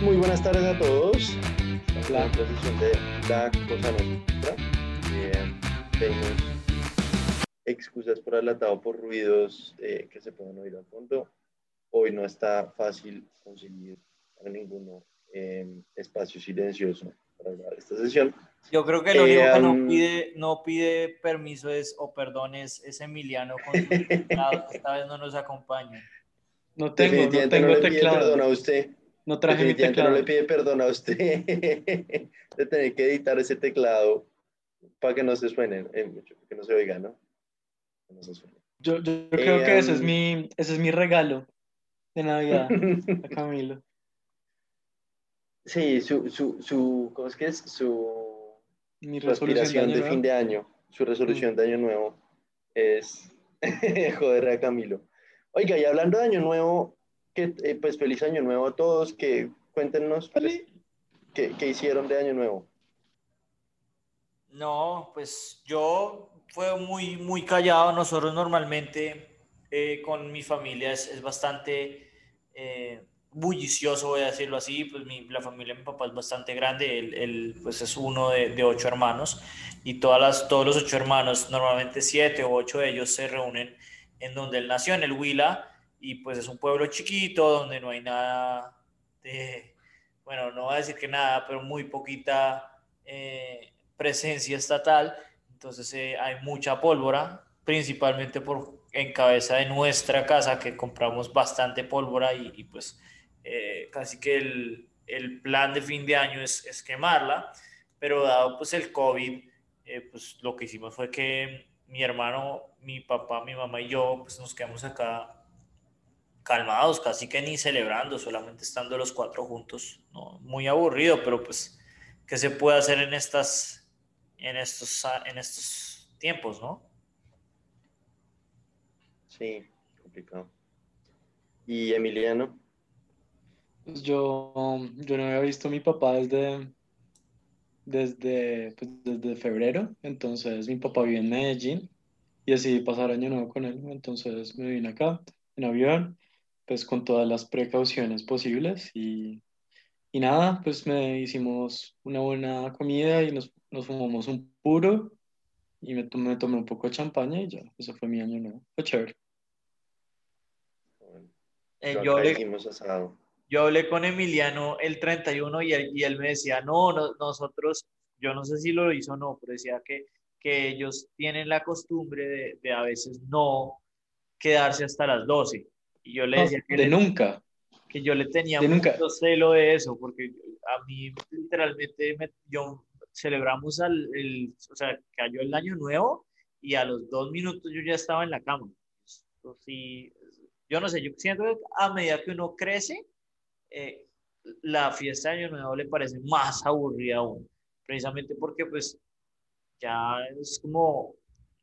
Muy buenas tardes a todos. La sesión de La Cosa Nuestra. Eh, tenemos excusas por alatado por ruidos eh, que se pueden oír al fondo. Hoy no está fácil conseguir a ninguno eh, espacio silencioso para esta sesión. Yo creo que lo único que no pide, no pide permiso es, o perdón, es, Emiliano con su teclado, esta vez no nos acompaña. No tengo, no tengo no teclado. Perdón a usted. No traje mi teclado. No le pide perdón a usted de tener que editar ese teclado para que no se suene, eh, que no se oiga, ¿no? no se suene. Yo, yo creo que ese es, em, mi, ese es mi regalo de Navidad a Camilo. Sí, su, su, su, ¿cómo es que es? Su, Mi aspiración de, fin de año, su resolución de año nuevo es joder a Camilo. Oiga, y hablando de año nuevo, que, eh, pues feliz año nuevo a todos, que cuéntenos pues, qué, qué hicieron de año nuevo. No, pues yo fue muy, muy callado. Nosotros normalmente eh, con mi familia es, es bastante eh, bullicioso, voy a decirlo así, pues mi, la familia de mi papá es bastante grande, él, pues es uno de, de, ocho hermanos. Y todas las, todos los ocho hermanos, normalmente siete o ocho de ellos se reúnen en donde él nació, en el Huila, y pues es un pueblo chiquito donde no hay nada de, bueno, no voy a decir que nada, pero muy poquita eh, presencia estatal, entonces eh, hay mucha pólvora, principalmente por en cabeza de nuestra casa que compramos bastante pólvora y, y pues eh, casi que el, el, plan de fin de año es, es quemarla, pero dado pues el COVID, eh, pues lo que hicimos fue que mi hermano, mi papá, mi mamá y yo pues nos quedamos acá calmados, casi que ni celebrando, solamente estando los cuatro juntos, ¿no? muy aburrido, pero pues, ¿qué se puede hacer en, estas, en, estos, en estos tiempos, no? Sí, complicado. ¿Y Emiliano? Pues yo, yo no había visto a mi papá desde, desde, pues, desde febrero, entonces mi papá vive en Medellín y decidí pasar año nuevo con él, entonces me vine acá en avión, pues con todas las precauciones posibles y, y nada, pues me hicimos una buena comida y nos, nos fumamos un puro y me tomé, tomé un poco de champaña y ya, eso fue mi año nuevo, fue chévere. Eh, yo, le, yo hablé con Emiliano el 31 y él, y él me decía, no, nosotros, yo no sé si lo hizo o no, pero decía que, que ellos tienen la costumbre de, a veces no quedarse hasta las 12. Y yo le decía que... De nunca. Que yo le tenía mucho celo de eso, porque a mí literalmente me, yo celebramos al, el, o sea, cayó el año nuevo y a los dos minutos yo ya estaba en la cama. sí, yo no sé, yo siento que a medida que uno crece, eh, la fiesta de Año Nuevo le parece más aburrida aún, precisamente porque pues ya es como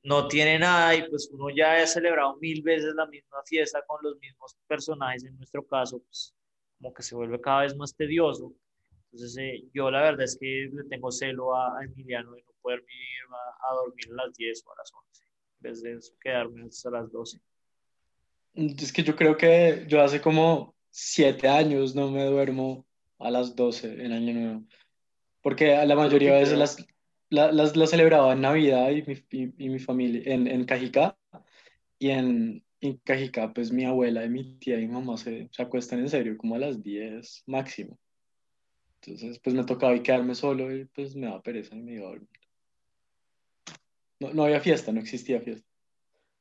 no tiene nada y pues uno ya ha celebrado mil veces la misma fiesta con los mismos personajes, en nuestro caso, pues como que se vuelve cada vez más tedioso. Entonces eh, yo la verdad es que le tengo celo a, Emiliano de no poder vivir a, dormir a las 10 o a las 11, en vez de quedarme hasta las 12. Es que yo creo que yo hace como siete años no me duermo a las 12 en Año Nuevo. Porque a la mayoría de veces las, las, las, celebraba en Navidad y mi, y, mi familia, en, en Cajicá. Y en, en Cajicá, pues mi abuela y mi tía y mi mamá se, se acuestan en serio, como a las 10 máximo. Entonces, pues me tocaba quedarme solo y pues me daba pereza y me iba a dormir. No, no había fiesta, no existía fiesta.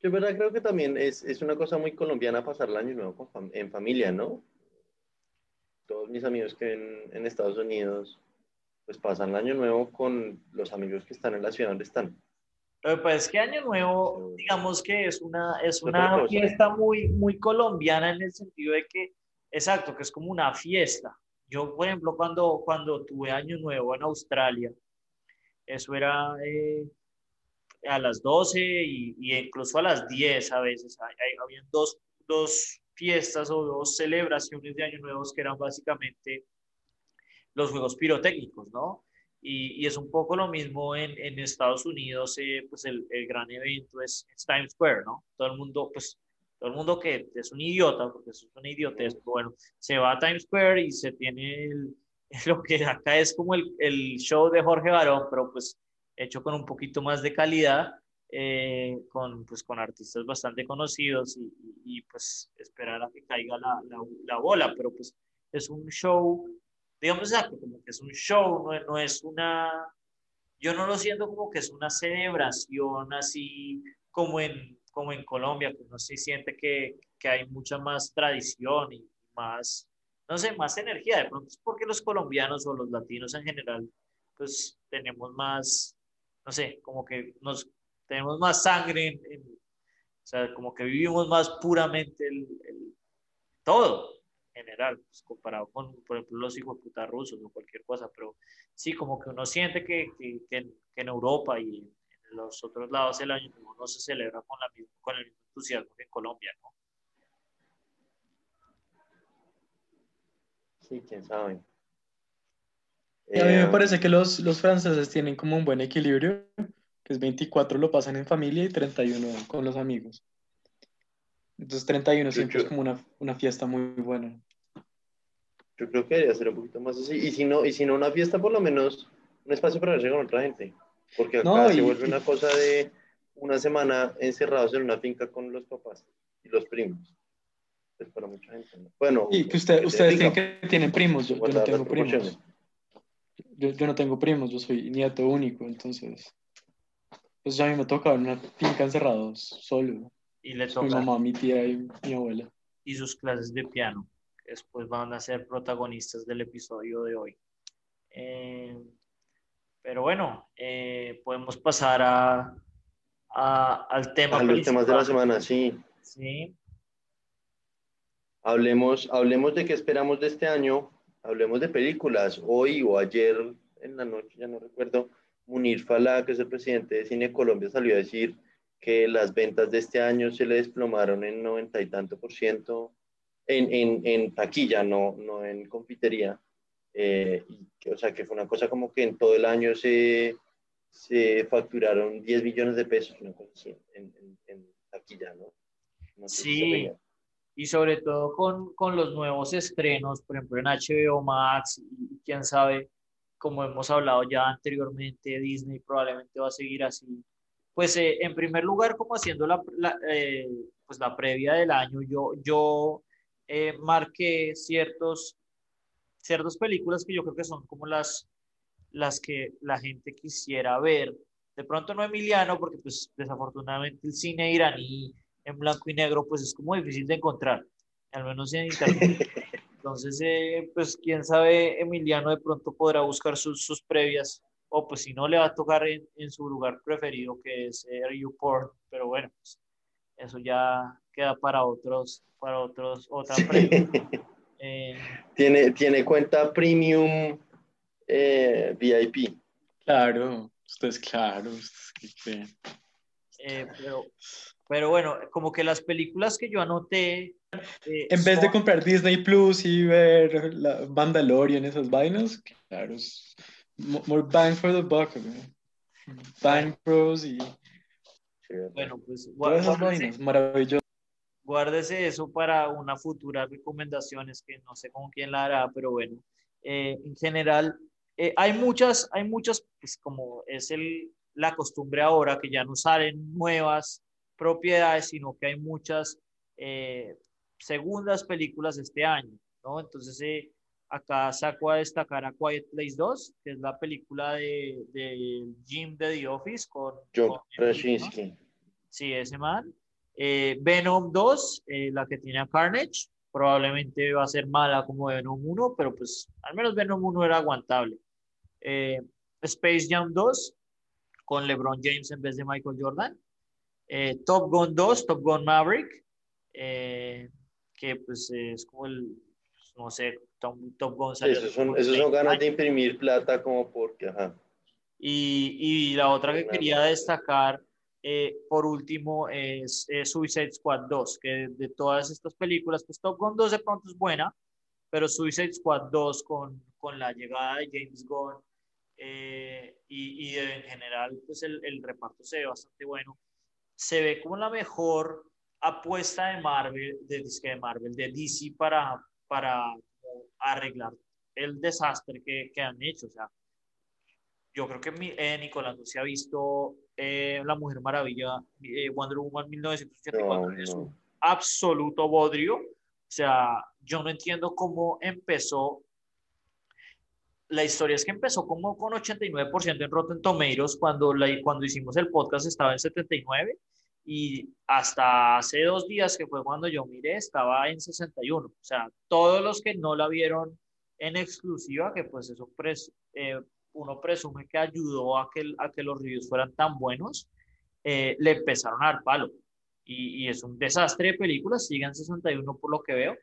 Yo verdad creo que también es, es una cosa muy colombiana pasar el año nuevo en familia, ¿no? Todos mis amigos que en, en Estados Unidos pues pasan el año nuevo con los amigos que están en la ciudad donde están. Pues que Año Nuevo, digamos que es una, es una fiesta muy, muy colombiana en el sentido de que, exacto, que es como una fiesta. Yo, por ejemplo, cuando, cuando tuve Año Nuevo en Australia, eso era eh, a las 12 y, incluso a las 10 a veces. Hay, dos, dos fiestas o dos celebraciones de Año Nuevo que eran básicamente los juegos pirotécnicos, ¿no? Y, y, es un poco lo mismo en, en Estados Unidos, eh, pues el, el, gran evento es, Times Square, ¿no? Todo el mundo, pues todo el mundo que es un idiota, porque es una idiotez, bueno, se va a Times Square y se tiene lo que acá es como el, el, show de Jorge Barón, pero pues hecho con un poquito más de calidad, eh, con, pues, con artistas bastante conocidos y, y, pues esperar a que caiga la, la, la, bola, pero pues es un show, digamos exacto, como que es un show, no, no es una, yo no lo siento como que es una celebración así como en, como en Colombia, que no se siente que, que hay mucha más tradición y más, no sé, más energía. De pronto es porque los colombianos o los latinos en general, pues tenemos más, no sé, como que nos tenemos más sangre, o sea, como que vivimos más puramente el, todo general, pues, comparado con, por ejemplo, los hijos de puta rusos o cualquier cosa, pero sí, como que uno siente que, que, que en Europa y los otros lados del año no se celebra con, la, con el mismo entusiasmo que en Colombia, ¿no? Sí, quién sabe. a mí me eh, parece que los, los franceses tienen como un buen equilibrio, que es 24 lo pasan en familia y 31 con los amigos. Entonces 31 siempre es como una, una, fiesta muy buena. Yo creo que debería ser un poquito más así. Y si no, y si no una fiesta, por lo menos un espacio para verse con otra gente. Porque acá se vuelve una cosa de una semana encerrados en una finca con los papás y los primos. Es para mucha gente. Bueno, y que usted, ustedes tienen que tienen primos, yo, no tengo primos. Yo, yo, no tengo primos, yo soy nieto único, entonces. Pues a mí me toca una finca encerrados, solo. Y le toca. Mi mamá, mi tía y mi abuela. Y sus clases de piano, que después van a ser protagonistas del episodio de hoy. Eh, pero bueno, eh, podemos pasar a, a, al tema. A los temas de la semana, sí. Sí. Hablemos, hablemos de qué esperamos de este año, hablemos de películas. Hoy o ayer en la noche, ya no recuerdo, Munir Falá, que es el presidente de Cine Colombia, salió a decir que las ventas de este año se le desplomaron en noventa y tanto por ciento en, en, en taquilla, no, no en confitería. Eh, y o sea, que fue una cosa como que en todo el año se, se facturaron 10 millones de pesos, una cosa así, en, en, taquilla, ¿no? sí, y sobre todo con, con, los nuevos estrenos, por ejemplo en HBO Max, y quién sabe, como hemos hablado ya anteriormente, Disney probablemente va a seguir así. Pues eh, en primer lugar, como haciendo la, la eh, pues la previa del año, yo, yo marqué ciertos ciertas películas que yo creo que son como las, las que la gente quisiera ver. De pronto no Emiliano, porque pues desafortunadamente el cine iraní en blanco y negro pues es como difícil de encontrar, al menos en internet. Entonces, eh, pues quién sabe, Emiliano de pronto podrá buscar sus, sus previas, o pues si no le va a tocar en, en su lugar preferido, que es eh, Port, pero bueno, pues, eso ya queda para otros, para otros, otra previa. Eh, tiene, tiene cuenta premium eh, VIP. Claro, ustedes claro. Eh, pero, pero, bueno, como que las películas que yo anoté... en vez de comprar Disney Plus y ver la Mandalorian, esas vainas, claro, es more bang for the buck. Bang Pros y... Bueno, pues... esas vainas, maravilloso guárdese eso para una futura recomendaciones que no sé con quién la hará, pero bueno, eh, en general eh, hay muchas, hay muchas, pues como es el, la costumbre ahora que ya no salen nuevas propiedades, sino que hay muchas eh, segundas películas este año, ¿no? Entonces acá saco a destacar a Quiet Place 2, que es la película de, de Jim de The Office con... John Krasinski. Sí, ese man. Eh, Venom 2, eh, la que tiene a Carnage, probablemente va a ser mala como Venom 1, pero pues al menos Venom 1 era aguantable. Eh, Space Jam 2, con LeBron James en vez de Michael Jordan. Top Gun 2, Top Gun Maverick, que pues es como el, no sé, Top, Gun Esos son, esos son ganas de imprimir plata como porque, ajá. Y, y la otra que quería destacar eh, por último es, Suicide Squad 2, que de, todas estas películas, pues Top Gun 2 de pronto es buena, pero Suicide Squad 2 con, con la llegada de James Gunn eh, y, y, en general pues el, el, reparto se ve bastante bueno. Se ve como la mejor apuesta de Marvel, de, de Marvel, de DC para, para arreglar el desastre que, que han hecho. O sea, yo creo que eh, Nicolás se ha visto eh, La Mujer Maravilla, eh, Wonder Woman 1984, es un absoluto bodrio. O sea, yo no entiendo cómo empezó. La historia es que empezó como con 89% en Rotten Tomatoes cuando, la, cuando hicimos el podcast estaba en 79 y hasta hace dos días que fue cuando yo miré estaba en 61. O sea, todos los que no la vieron en exclusiva, que pues eso pres, eh, uno presume que ayudó a que, a que los reviews fueran tan buenos, eh, le empezaron a dar palo. Y, y, es un desastre de películas, siguen 61 por lo que veo.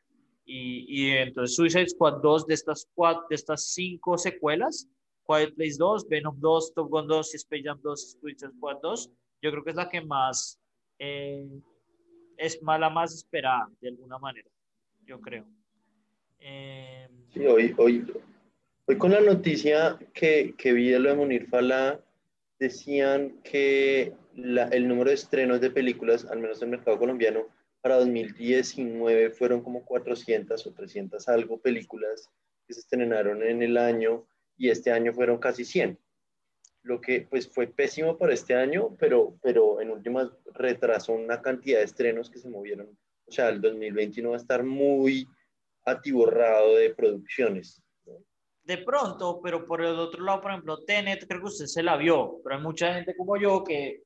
Y, y entonces Suicide Squad 2 de estas, cuatro, de estas cinco secuelas, Quiet Place 2, Venom 2, Top Gun 2, Space Jam 2, Suicide Squad 2, yo creo que es la que más eh, es la más esperada de alguna manera, yo creo. Eh, sí, hoy, hoy, hoy con la noticia que, que vi de lo de Munir Fala, decían que la, el número de estrenos de películas, al menos en el mercado colombiano, para 2019 fueron como 400 o 300 algo películas que se estrenaron en el año y este año fueron casi 100 lo que pues fue pésimo para este año, pero, pero en últimas retrasó una cantidad de estrenos que se movieron. O sea, el 2021 va a estar muy atiborrado de producciones. De pronto, pero por el otro lado, por ejemplo, Tenet, creo que usted se la vio, pero hay mucha gente como yo que,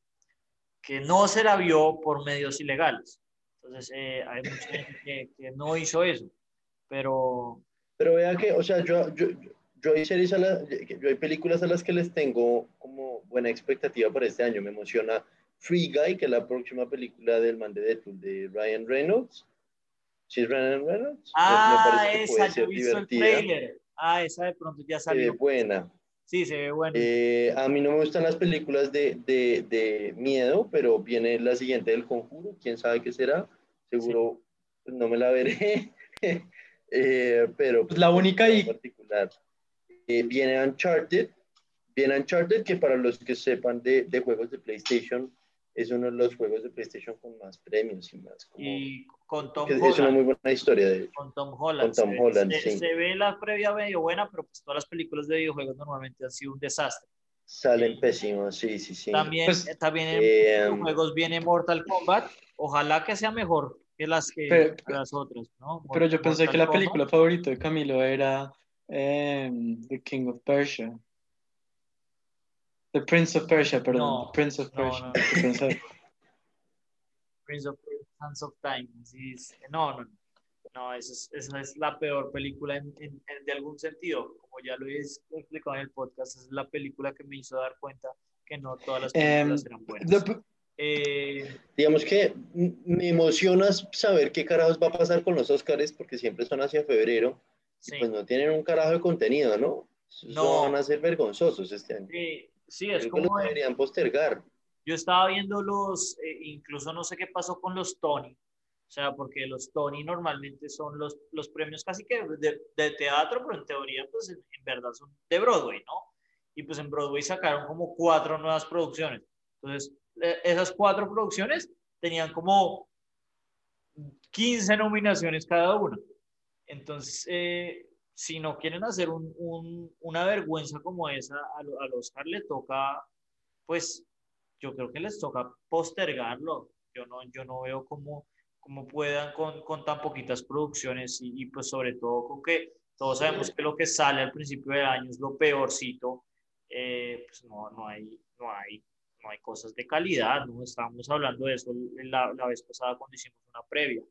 que no se la vio por medios ilegales. Entonces, eh, hay mucha gente que, que, no hizo eso, pero... Pero vea que, o sea, yo, yo, yo hay, series a yo hay películas a las que les tengo como buena expectativa para este año. Me emociona Free Guy, que es la próxima película del man de Deadpool, de Ryan Reynolds. ¿Sí es Ryan Reynolds? Ah, esa, yo visto el trailer. Ah, esa de pronto ya salió. Se ve buena. Sí, se ve buena. Eh, a mí no me gustan las películas de, de, de, miedo, pero viene la siguiente del Conjuro. ¿Quién sabe qué será? Seguro pues, no me la veré. eh, pero pues la única y particular. Eh, viene Uncharted, viene Uncharted que para los que sepan de, de, juegos de PlayStation es uno de los juegos de PlayStation con más premios y más como, y con Tom Holland. Es una muy buena historia de Con Tom Holland. Con Tom Holland se, sí. se, ve la previa medio buena, pero pues todas las películas de videojuegos normalmente han sido un desastre. Salen sí. pésimos, sí, sí, sí. También, pues, también en eh, juegos viene Mortal Kombat. Ojalá que sea mejor que las, que, pero, que las otras, ¿no? Pero yo pensé Mortal que la película Kombat. favorita de Camilo era Um, the King of Persia. The Prince of Persia, perdón. No, the Prince of Persia. No, no. Prince of... Prince of Hands of Time. Sí, no, no, no, esa es, esa es la peor película en, en, en, de algún sentido. Como ya lo he explicado en el podcast, es la película que me hizo dar cuenta que no todas las películas um, eran buenas. The... Eh, Digamos que me emociona saber qué carajos va a pasar con los Oscars porque siempre son hacia febrero sí. pues no tienen un carajo de contenido, ¿no? No. van a ser vergonzosos este año. Sí, sí es Creo como... lo deberían postergar. Yo estaba viendo los, eh, incluso no sé qué pasó con los Tony, o sea, porque los Tony normalmente son los, los premios casi que de, de teatro, pero en teoría, pues en, en, verdad son de Broadway, ¿no? Y pues en Broadway sacaron como cuatro nuevas producciones. Entonces, eh, esas cuatro producciones tenían como 15 nominaciones cada una. Entonces, eh, si no quieren hacer un, un, una vergüenza como esa, a, a los Oscar le toca, pues yo creo que les toca postergarlo. Yo no, yo no veo cómo, cómo puedan con, con tan poquitas producciones y, y, pues sobre todo con que todos sabemos que lo que sale al principio del año es lo peorcito, eh, pues no, no, hay, no, hay, no hay cosas de calidad, ¿no? Estábamos hablando de eso la, la vez pasada cuando hicimos una previa.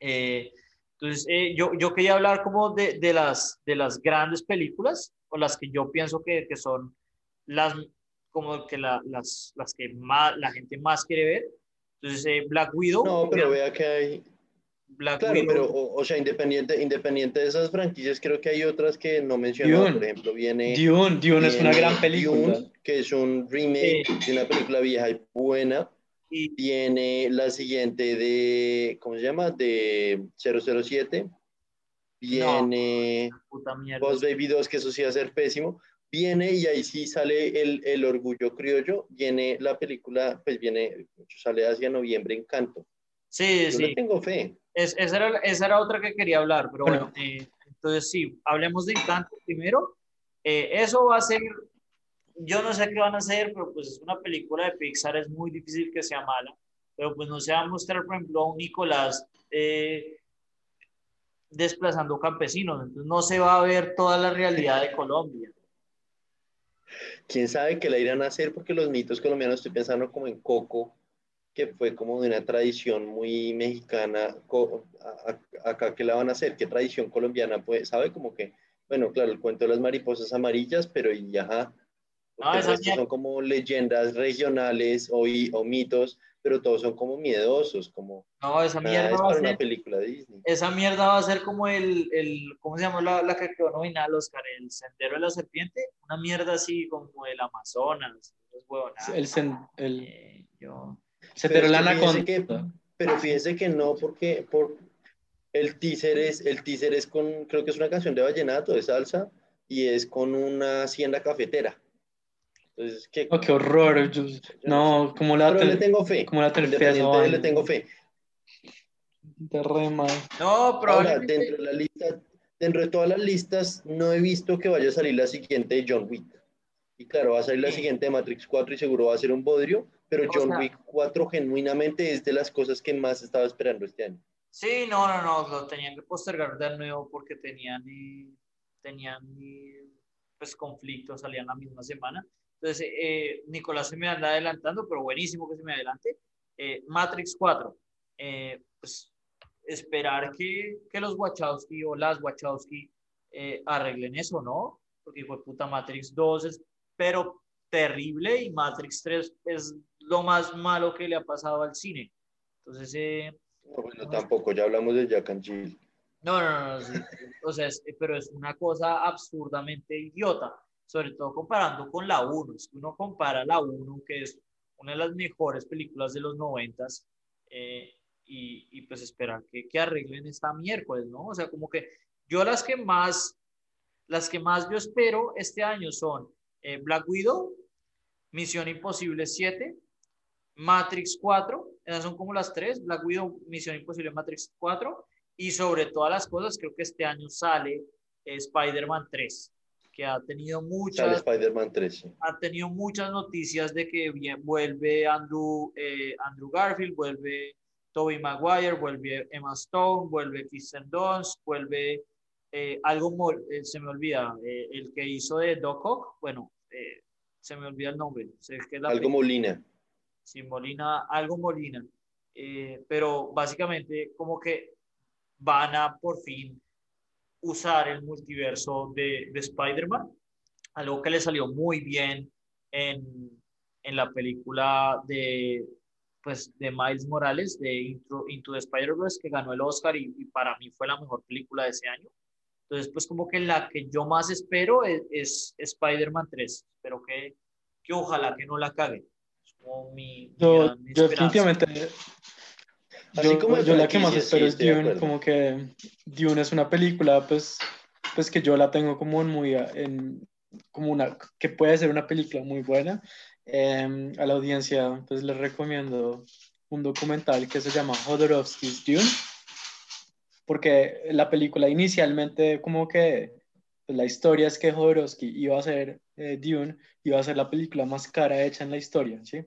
Eh, entonces, eh, yo, yo quería hablar como de, de, las, de las grandes películas, o las que yo pienso que, que son las, como que la, las, las que más, la gente más quiere ver. Entonces, eh, Black Widow. No, pero vea que hay... Black claro, Widow. pero, o, o, sea, independiente, independiente de esas franquicias, creo que hay otras que no mencioné. Por ejemplo, viene... Dune, Dune es una gran película. Dune, que es un remake Sí. de una película vieja y buena. Y Viene la siguiente de, ¿cómo se llama? De 007. Viene mierda. Boss Baby 2, que eso sí va a ser pésimo. viene y ahí sí sale el, el orgullo criollo, viene la película, pues viene, sale hacia noviembre Encanto. Sí, Yo sí. le tengo fe. Es- esa, era, esa era otra que quería hablar, pero bueno, eh, entonces sí, hablemos de Encanto primero. Eh, eso va a ser, yo no sé qué van a hacer, pero pues es una película de Pixar, es muy difícil que sea mala, pero pues no se va a mostrar, por ejemplo, a un Nicolás eh, desplazando campesinos, entonces no se va a ver toda la realidad de Colombia. quién sabe qué la irán a hacer, porque los mitos colombianos, estoy pensando como en Coco, que fue como de una tradición muy mexicana, acá qué la van a hacer, qué tradición colombiana, pues, sabe como que, bueno, claro, el cuento de las mariposas amarillas, pero y ajá, No, resto mierda- son como leyendas regionales o, i- o mitos, pero todos son como miedosos, como No, esa mierda es va a para una ser, película de Disney. esa mierda va a ser como el, el ¿cómo se llama la, la que quedó nominada al Oscar? El Sendero de la Serpiente, una mierda así como el Amazonas, esas huevonadas. El, sen- el, Eh, yo... Setero Pero la anaconda. que- pero fíjese que no, porque por, el teaser es, el teaser es con, creo que es una canción de vallenato, de salsa, y es con una hacienda cafetera. Entonces, ¿qué? Oh, qué horror. yo- no, como la Pero le tengo fe. como la tercera él, le tengo fe. de re mal. No, Ahora, probablemente... dentro de la lista, dentro de todas las listas, no he visto que vaya a salir la siguiente de John Wick. Y claro, va a salir la siguiente de Matrix 4 y seguro va a ser un bodrio, pero O John sea- Wick 4 genuinamente es de las cosas que más estaba esperando este año. Sí, no, no, no, lo tenían que postergar de nuevo porque tenían, eh, tenían eh, pues conflictos, salían la misma semana. Entonces, eh, Nicolás se me anda adelantando, pero buenísimo que se me adelante. Eh, Matrix 4, eh, pues esperar que, que los Wachowski o las Wachowski eh, arreglen eso, ¿no? Porque fue puta Matrix 2 es pero terrible y Matrix 3 es lo más malo que le ha pasado al cine. Entonces, eh, No, bueno, tampoco, ya hablamos de Jack and Jill. no, no, no, no, sí. o sea, es- pero es una cosa absurdamente idiota, sobre todo comparando con la 1. Es que uno compara la 1, que es una de las mejores películas de los noventas, eh, y, y pues esperar que, que arreglen esta miércoles, ¿no? O sea, como que yo las que más, las que más yo espero este año son eh, Black Widow, Misión Imposible 7, Matrix 4, esas son como las tres, Black Widow, Misión Imposible, Matrix 4, y sobre todas las cosas, creo que este año sale eh, Spider-Man 3, que ha tenido muchas, Spider-Man 3. sí. ha tenido muchas noticias de que bien, vuelve Andrew, eh, Andrew Garfield, vuelve Tobey Maguire, vuelve Emma Stone, vuelve Kristen Dunst, vuelve eh, algo, eh, se me olvida, eh, el que hizo de Doc Ock, bueno, eh, se me olvida el nombre, sé que es la Algo Molina. Sí, Molina, algo Molina. Eh, pero básicamente como que van a por fin usar el multiverso de, de Spider-Man, algo que le salió muy bien en, en la película de, pues, de Miles Morales, de Into, Into the Spider-Verse, que ganó el Oscar y, y para mí fue la mejor película de ese año. Entonces, pues como que la que yo más espero es, es Spider-Man 3. Espero que, que ojalá que no la cague. Es como mi, mi Yo, yo definitivamente. Así Yo, como yo la que más espero sí, es Dune, como que Dune es una película, pues, pues que yo la tengo como en muy, a- en, como una, que puede ser una película muy buena. Eh, a la audiencia, pues les recomiendo un documental que se llama Jodorowsky's Dune, porque la película inicialmente como que pues, la historia es que Jodorowsky iba a hacer eh, Dune, iba a ser la película más cara hecha en la historia, ¿sí?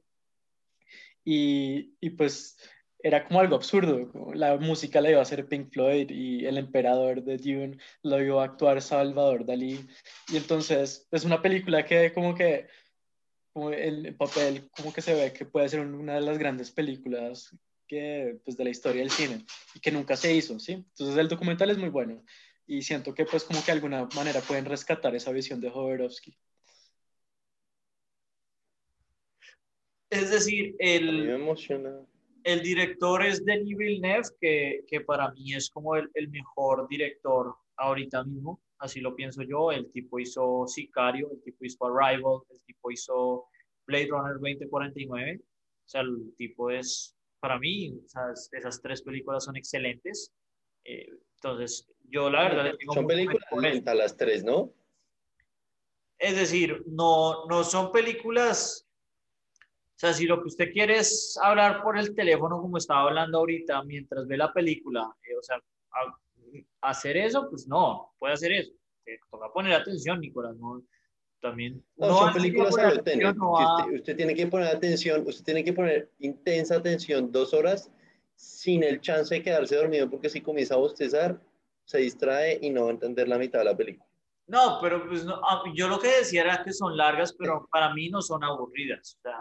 Y, y pues era como algo absurdo, como la música la iba a hacer Pink Floyd y el emperador de Dune lo iba a actuar Salvador Dalí. Y entonces es una película que como que como el papel como que se ve que puede ser una de las grandes películas que, pues, de la historia del cine y que nunca se hizo, ¿sí? Entonces el documental es muy bueno y siento que pues como que de alguna manera pueden rescatar esa visión de Jodorowsky. Es decir, A mí me el, emociona. El director es Denis Villeneuve, que, que para mí es como el, el mejor director ahorita mismo, así lo pienso yo. El tipo hizo Sicario, el tipo hizo Arrival, el tipo hizo Blade Runner 2049. O sea, el tipo es, para mí, o sea, es- esas tres películas son excelentes. Eh, entonces, yo la verdad tengo Son películas lentas las tres, ¿no? es decir, no, no son películas, o sea, si lo que usted quiere es hablar por el teléfono como estaba hablando ahorita mientras ve la película, eh, o sea, hacer eso, pues no, puede hacer eso. toca poner atención, Nicolás, no, también. No, son películas a usted, usted, tiene que poner atención, usted tiene que poner intensa atención dos horas sin el chance de quedarse dormido, porque si comienza a bostezar, se distrae y no va a entender la mitad de la película. No, pero pues no, ah, yo lo que decía era que son largas, pero para mí no son aburridas, o sea,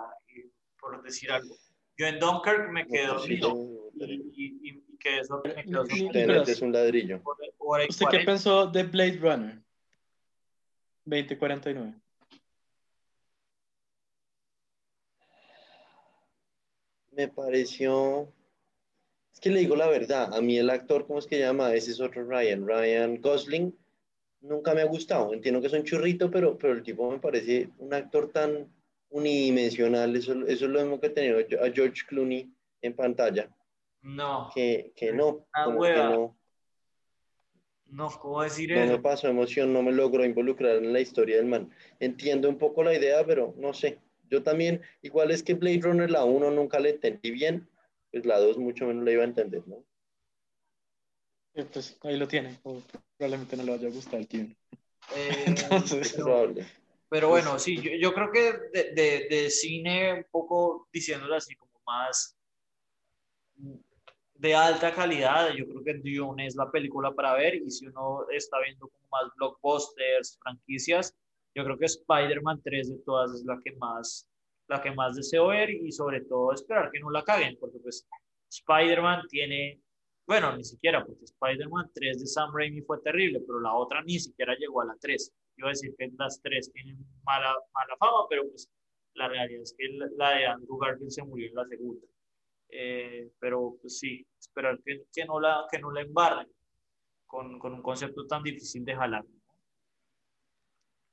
por decir algo. Yo en Dunkirk me quedé dormido y, y, que eso me quedó dormido. es un ladrillo. ¿Usted qué pensó de Blade Runner 2049? Me pareció es que le digo la verdad, a mí el actor, ¿cómo es que llama? Ese es otro Ryan, Ryan Gosling, nunca me ha gustado. Entiendo que es un churrito, pero, pero el tipo me parece un actor tan unidimensional. Eso, eso es lo mismo que tenido a George Clooney en pantalla. No. Que, que no. Como que no. No, ¿cómo decir no eso? No me pasó emoción, no me logro involucrar en la historia del man. Entiendo un poco la idea, pero no sé. Yo también, igual es que Blade Runner la 1 nunca le entendí bien pues la 2 mucho menos la iba a entender, ¿no? pues ahí lo tiene, probablemente no le vaya a gustar el tío. Eh, Entonces, pero, probable. Pero bueno, sí, yo, yo creo que de, de, de, cine, un poco diciéndolo así, como más de alta calidad, yo creo que Dune es la película para ver, y si uno está viendo como más blockbusters, franquicias, yo creo que Spider-Man 3 de todas es la que más la que más deseo ver y sobre todo esperar que no la caguen, porque pues Spider-Man tiene, bueno, ni siquiera, porque Spider-Man 3 de Sam Raimi fue terrible, pero la otra ni siquiera llegó a la 3. Iba a decir que las 3 tienen mala, mala fama, pero pues la realidad es que la de Andrew Garfield se murió en la segunda. Eh, pero pues sí, esperar que, que, no la, que no la embarren con, con un concepto tan difícil de jalar.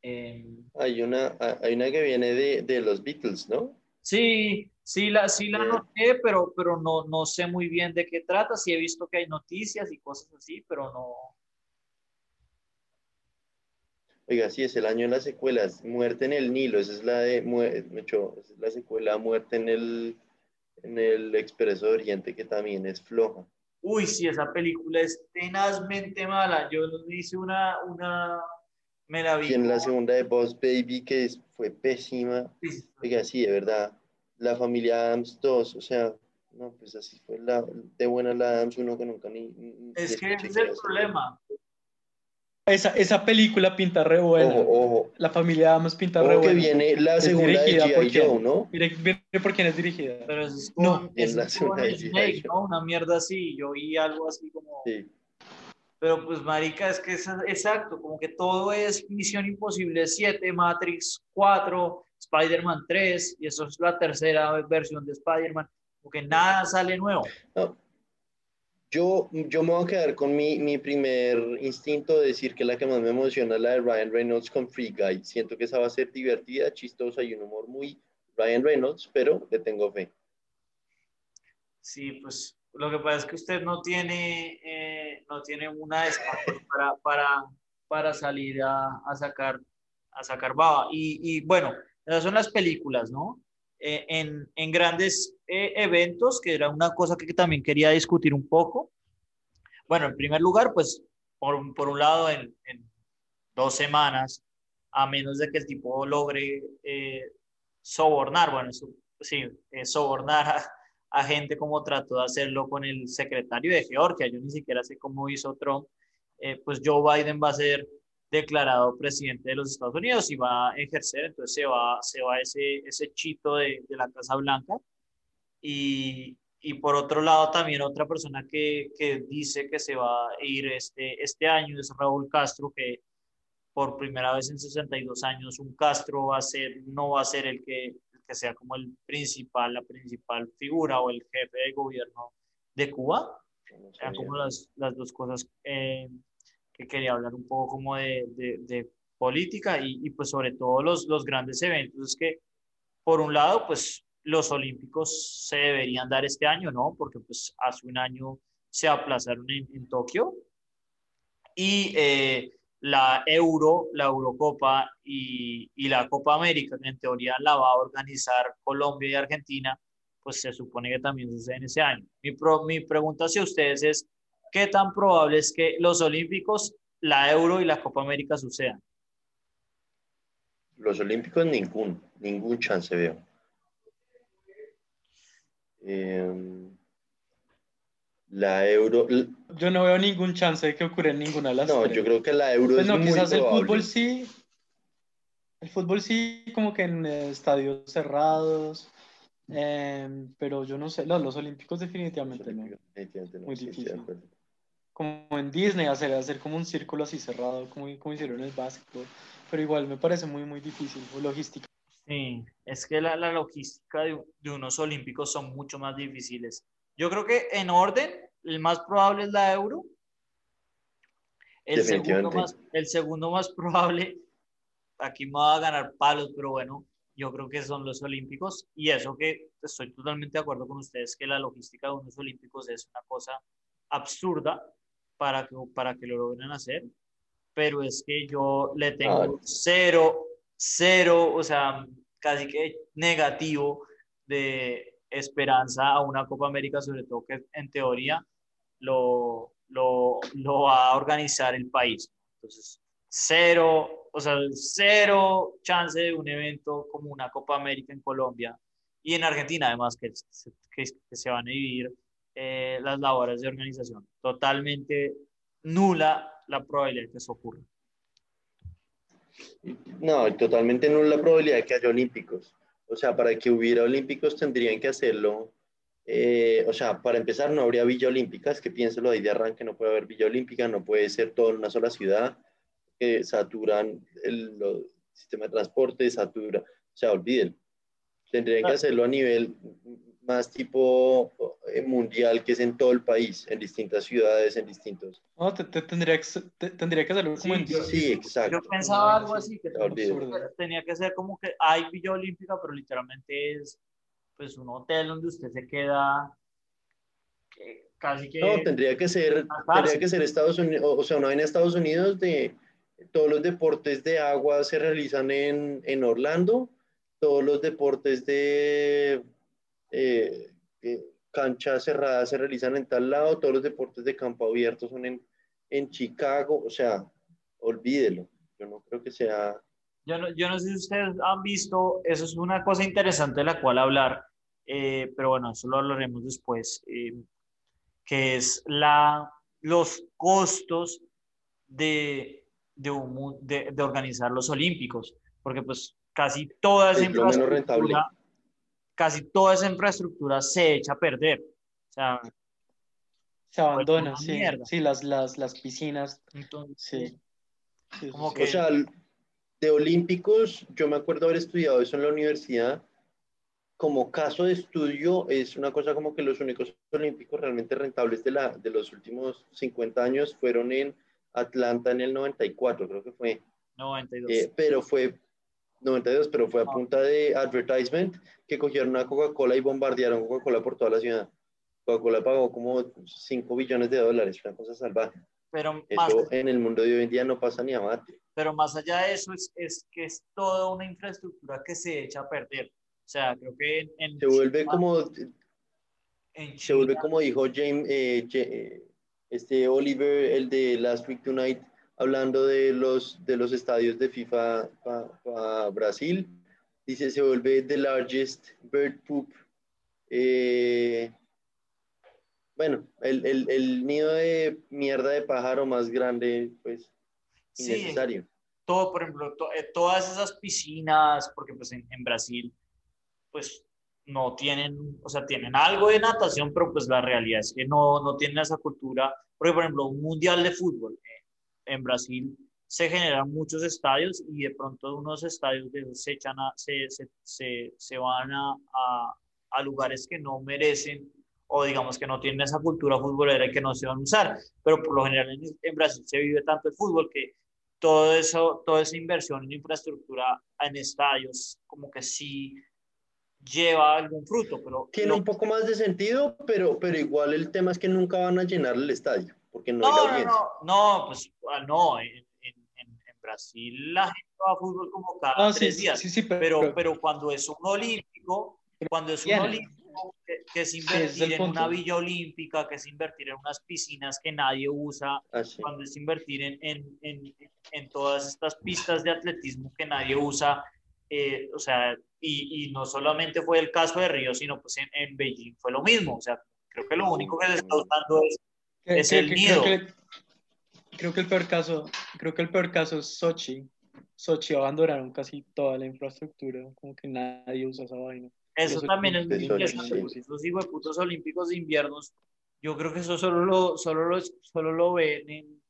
Em, hay, una, hay una que viene de, de, los Beatles, ¿no? Sí, sí la, sí la noté, pero, pero no, no sé muy bien de qué trata. Sí he visto que hay noticias y cosas así, pero no. Oiga, sí, es el año de las secuelas. Muerte en el Nilo, esa es la de, mucho, esa es la secuela Muerte en el, en el Expreso de Oriente, que también es floja. Uy, sí, esa película es tenazmente mala. Yo hice una, una, me la vi. Y en la segunda de Boss Baby, que fue pésima. Oiga, sí, de verdad. La familia Adams 2, o sea, no, pues así fue la, de buena la Adams 1 que nunca ni. Es que ese es el problema. Esa, esa película pinta re buena. Ojo, ojo. La familia Adams pinta re buena. que viene la segunda de G.I. Joe, ¿no? Mire, mire, por quién es dirigida. Pero es no, es, la segunda de G.I. ¿no? Una mierda así. Yo vi algo así como. Sí. Pero pues, marica, es que es exacto, como que todo es Misión Imposible 7, Matrix 4, Spider-Man 3, y eso es la tercera versión de Spider-Man, porque nada sale nuevo. Yo, yo me voy a quedar con mi, mi, primer instinto de decir que la que más me emociona es la de Ryan Reynolds con Free Guy. Siento que esa va a ser divertida, chistosa y un humor muy Ryan Reynolds, pero le tengo fe. Sí, pues lo que pasa es que usted no tiene, eh, no tiene una para, para, para salir a, a, sacar, a sacar baba. Y, y, bueno, esas son las películas, ¿no? Eh, en, grandes eh, eventos, que era una cosa que también quería discutir un poco. Bueno, en primer lugar, pues, por, un lado, en, dos semanas, a menos de que el tipo logre sobornar, bueno, sí, sobornar a, a gente como trató de hacerlo con el secretario de Georgia. Yo ni siquiera sé cómo hizo Trump. Eh, pues Joe Biden va a ser declarado presidente de los Estados Unidos y va a ejercer, entonces se va, se va ese, ese chito de, de la Casa Blanca. Y, y, por otro lado, también otra persona que, que, dice que se va a ir este, este año es Raúl Castro, que por primera vez en 62 años un Castro va a ser, no va a ser el que, que sea como el principal, la principal figura o el jefe de gobierno de Cuba. Eran como las, las dos cosas eh, que quería hablar un poco como de, de, política y, y, pues sobre todo los, los grandes eventos. Es que, por un lado, pues los Olímpicos se deberían dar este año, ¿no? Porque pues hace un año se aplazaron en, en Tokio y, eh, la Euro, la Eurocopa y, y, la Copa América, que en teoría la va a organizar Colombia y Argentina, pues se supone que también sucede en ese año. Mi, mi pregunta hacia ustedes es, ¿qué tan probable es que los Olímpicos, la Euro y la Copa América sucedan? Los Olímpicos ningún, ningún chance veo. Eh, la Euro. Yo no veo ningún chance de que ocurra en ninguna de las No, yo creo que la Euro pues es no, quizás el fútbol sí. El fútbol sí, como que en estadios cerrados. Em, pero yo no sé, los, los Olímpicos definitivamente no. Muy difícil. Como en Disney, hacer, hacer como un círculo así cerrado, como, como hicieron en el básico. Pero igual me parece muy, muy difícil. logística. Sí, es que la, la logística de, de unos Olímpicos son mucho más difíciles yo creo que en orden, el más probable es la euro. El segundo, más, el segundo más probable, aquí me va a ganar palos, pero bueno, yo creo que son los olímpicos. Y eso que estoy totalmente de acuerdo con ustedes, que la logística de unos olímpicos es una cosa absurda para que, para que lo logren hacer. Pero es que yo le tengo cero, cero, o sea, casi que negativo de, esperanza a una Copa América, sobre todo que en teoría lo, lo, lo va a organizar el país. Entonces, cero, o sea, cero chance de un evento como una Copa América en Colombia y en Argentina, además, que, que, se van a dividir eh, las labores de organización. Totalmente nula la probabilidad de que eso ocurra. No, totalmente nula la probabilidad de que haya olímpicos. O sea, para que hubiera olímpicos tendrían que hacerlo. Eh, o sea, para empezar, no habría Villa Olímpica, es que piénselo ahí de arranque, no puede haber Villa Olímpica, no puede ser todo en una sola ciudad, que saturan el, sistema de transporte, satura, o sea, olvídenlo. Tendrían que hacerlo a nivel más tipo eh, mundial, que es en todo el país, en distintas ciudades, en distintos. No, te, tendría, que, tendría que hacerlo como sí, exacto. Yo pensaba algo así, que tenía que ser como que hay Villa Olímpica, pero literalmente es pues un hotel donde usted se queda casi que... No, tendría que ser, tendría que ser Estados Unidos, o sea, no en Estados Unidos de todos los deportes de agua se realizan en, en Orlando, todos los deportes de eh, eh, canchas cerradas se realizan en tal lado, todos los deportes de campo abierto son en, en Chicago, o sea, olvídelo, yo no creo que sea... Yo no, yo no sé si ustedes han visto, eso es una cosa interesante de la cual hablar, eh, pero bueno, eso lo hablaremos después, que es la, los costos de, de, de, de, organizar los Olímpicos, porque pues casi toda esa infraestructura casi toda esa infraestructura se echa a perder. O sea, se abandona, sí. Sí, las, las, las piscinas. sí. Como que... O sea, de olímpicos, yo me acuerdo haber estudiado eso en la universidad. Como caso de estudio, es una cosa como que los únicos olímpicos realmente rentables de, la, de los últimos 50 años fueron en Atlanta en el 94, creo que fue. 92. Eh, pero fue 92, pero fue a ah. punta de advertisement que cogieron una Coca-Cola y bombardearon Coca-Cola por toda la ciudad. Coca-Cola pagó como 5 billones de dólares, una cosa salvaje. Pero eso en el mundo de hoy en día no pasa ni a mate. Pero más allá de eso, es, es que es toda una infraestructura que se echa a perder. O sea, creo que en, se vuelve como se vuelve como dijo James eh, eh, este Oliver el de Last Week Tonight hablando de los, de los estadios de FIFA para Brasil. Dice, se vuelve the largest bird poop. Eh, bueno, el, el, el, nido de mierda de pájaro más grande, pues, innecesario. todo, por ejemplo, eh, todas esas piscinas, porque pues en, en, Brasil, pues no tienen, o sea, tienen algo de natación, pero pues la realidad es que no, no tienen esa cultura. Porque, por ejemplo, un mundial de fútbol, en Brasil se generan muchos estadios y de pronto unos estadios se, echan se, se, se, van a, a, lugares que no merecen o digamos que no tienen esa cultura futbolera y que no se van a usar. Pero por lo general en, Brasil se vive tanto el fútbol que todo eso, toda esa inversión en infraestructura en estadios como que sí lleva algún fruto. Pero Tiene un poco más de sentido, pero, pero igual el tema es que nunca van a llenar el estadio porque no, no, no, no, no, pues ah, no, en, Brasil la gente va a fútbol como cada tres días. pero, pero, cuando es un olímpico, cuando es un olímpico, que, es invertir en una villa olímpica, que es invertir en unas piscinas que nadie usa, ah, cuando es invertir en, en, en, en, todas estas pistas de atletismo que nadie usa, eh, o sea, y, y, no solamente fue el caso de Río, sino pues en, Beijing fue lo mismo, o sea, creo que lo único que se está usando es, es el miedo creo que el peor caso, creo que el peor caso es Sochi. Sochi abandonaron casi toda la infraestructura, como que nadie usa esa vaina. Eso también es muy interesante. Esos hijos de putos olímpicos de inviernos, yo creo que eso solo lo, solo lo, solo lo ven en,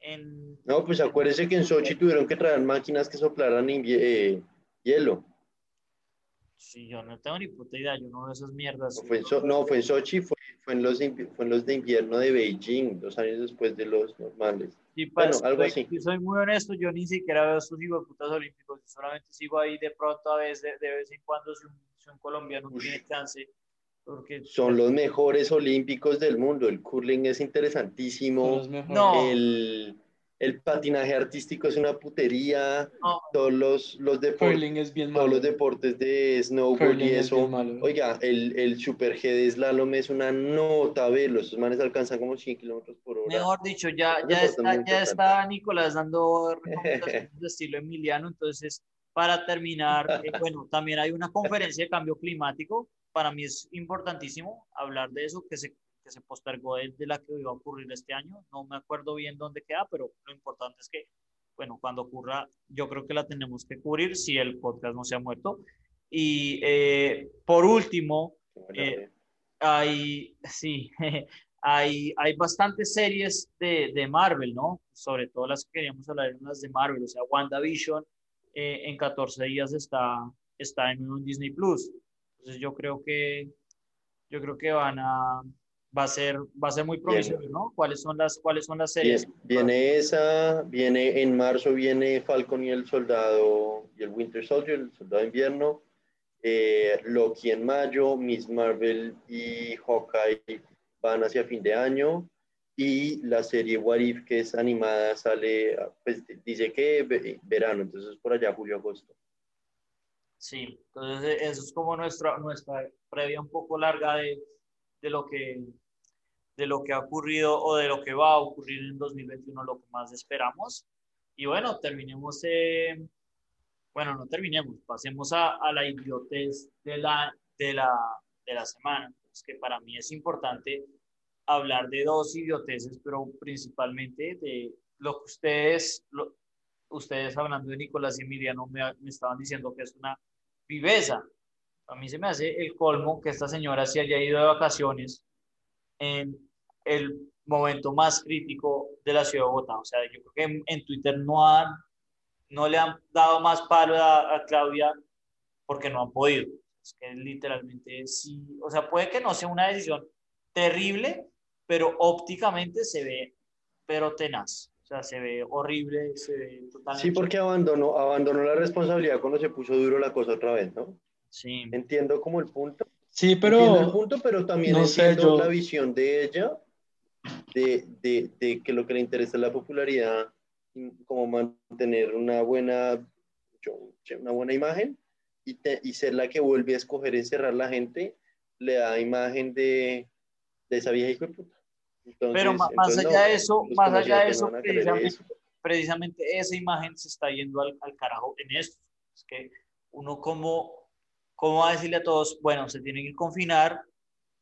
en... No, pues acuérdense que en Sochi tuvieron que traer máquinas que soplaran eh, hielo. Sí, yo no tengo ni puta idea, yo no veo esas mierdas. No, fue en, no, fue en Sochi, fue, fue, en los, fue en los de invierno de Beijing, dos años después de los normales. Sí, bueno, pues, algo así. Yo soy muy honesto, yo ni siquiera veo estos putas olímpicos, solamente sigo ahí de pronto a veces, de, de vez en cuando si un, si un colombiano Uy. tiene chance. Porque, Son los mejores olímpicos del mundo, el curling es interesantísimo, no. el el patinaje artístico es una putería, todos los, los, deportes, todos los deportes de snowboard y eso. Oiga, el, el super G de slalom es una nota, verlo, esos manes alcanzan como 100 kilómetros por hora. Mejor dicho, ya, ya, está, ya está Nicolás dando recomendaciones de estilo emiliano, entonces para terminar, eh, bueno, también hay una conferencia de cambio climático, para mí es importantísimo hablar de eso, que se se postergó de, la que iba a ocurrir este año. No me acuerdo bien dónde queda, pero lo importante es que, bueno, cuando ocurra, yo creo que la tenemos que cubrir si el podcast no se ha muerto. Y eh, por último, eh, hay, sí, hay, hay bastantes series de, de, Marvel, ¿no? Sobre todo las que queríamos hablar, las de Marvel, o sea, WandaVision eh, en 14 días está, está en, en Disney Plus. Entonces yo creo que yo creo que van a, va a ser, va a ser muy provisorio, ¿no? ¿Cuáles son las, cuáles son las series? Viene esa, viene en marzo, viene Falcon y el Soldado, y el Winter Soldier, el Soldado de Invierno, eh, Loki en mayo, Miss Marvel y Hawkeye van hacia fin de año, y la serie What If, que es animada, sale, pues dice que verano, entonces por allá julio-agosto. Sí, entonces eso es como nuestra, nuestra previa un poco larga de de lo que de lo que ha ocurrido o de lo que va a ocurrir en 2021, lo que más esperamos. Y bueno, terminemos, eh, bueno, no terminemos, pasemos a, a, la idiotez de la, de la, de la semana. Es que para mí es importante hablar de dos idioteces, pero principalmente de lo que ustedes, ustedes hablando de Nicolás y Emiliano me, me estaban diciendo que es una viveza. A mí se me hace el colmo que esta señora se haya ido de vacaciones en el momento más crítico de la ciudad de Bogotá. O sea, yo creo que en, Twitter no, han, no le han dado más palo a, Claudia porque no han podido. Es que literalmente sí, o sea, puede que no sea una decisión terrible, pero ópticamente se ve, pero tenaz. O sea, se ve horrible, se ve totalmente... Sí, porque abandonó, abandonó la responsabilidad cuando se puso duro la cosa otra vez, ¿no? Sí. Entiendo como el punto. Sí, pero... Entiendo el punto, pero también no entiendo la visión de ella, de, de, de, que lo que le interesa es la popularidad, como mantener una buena, una buena imagen y, y ser la que vuelve a escoger encerrar la gente, le da imagen de, de esa vieja hijo de puta. pero más, allá de eso, más allá de eso, precisamente, precisamente, esa imagen se está yendo al, al carajo en esto. Es que uno como ¿Cómo va a decirle a todos, bueno, se tienen que confinar,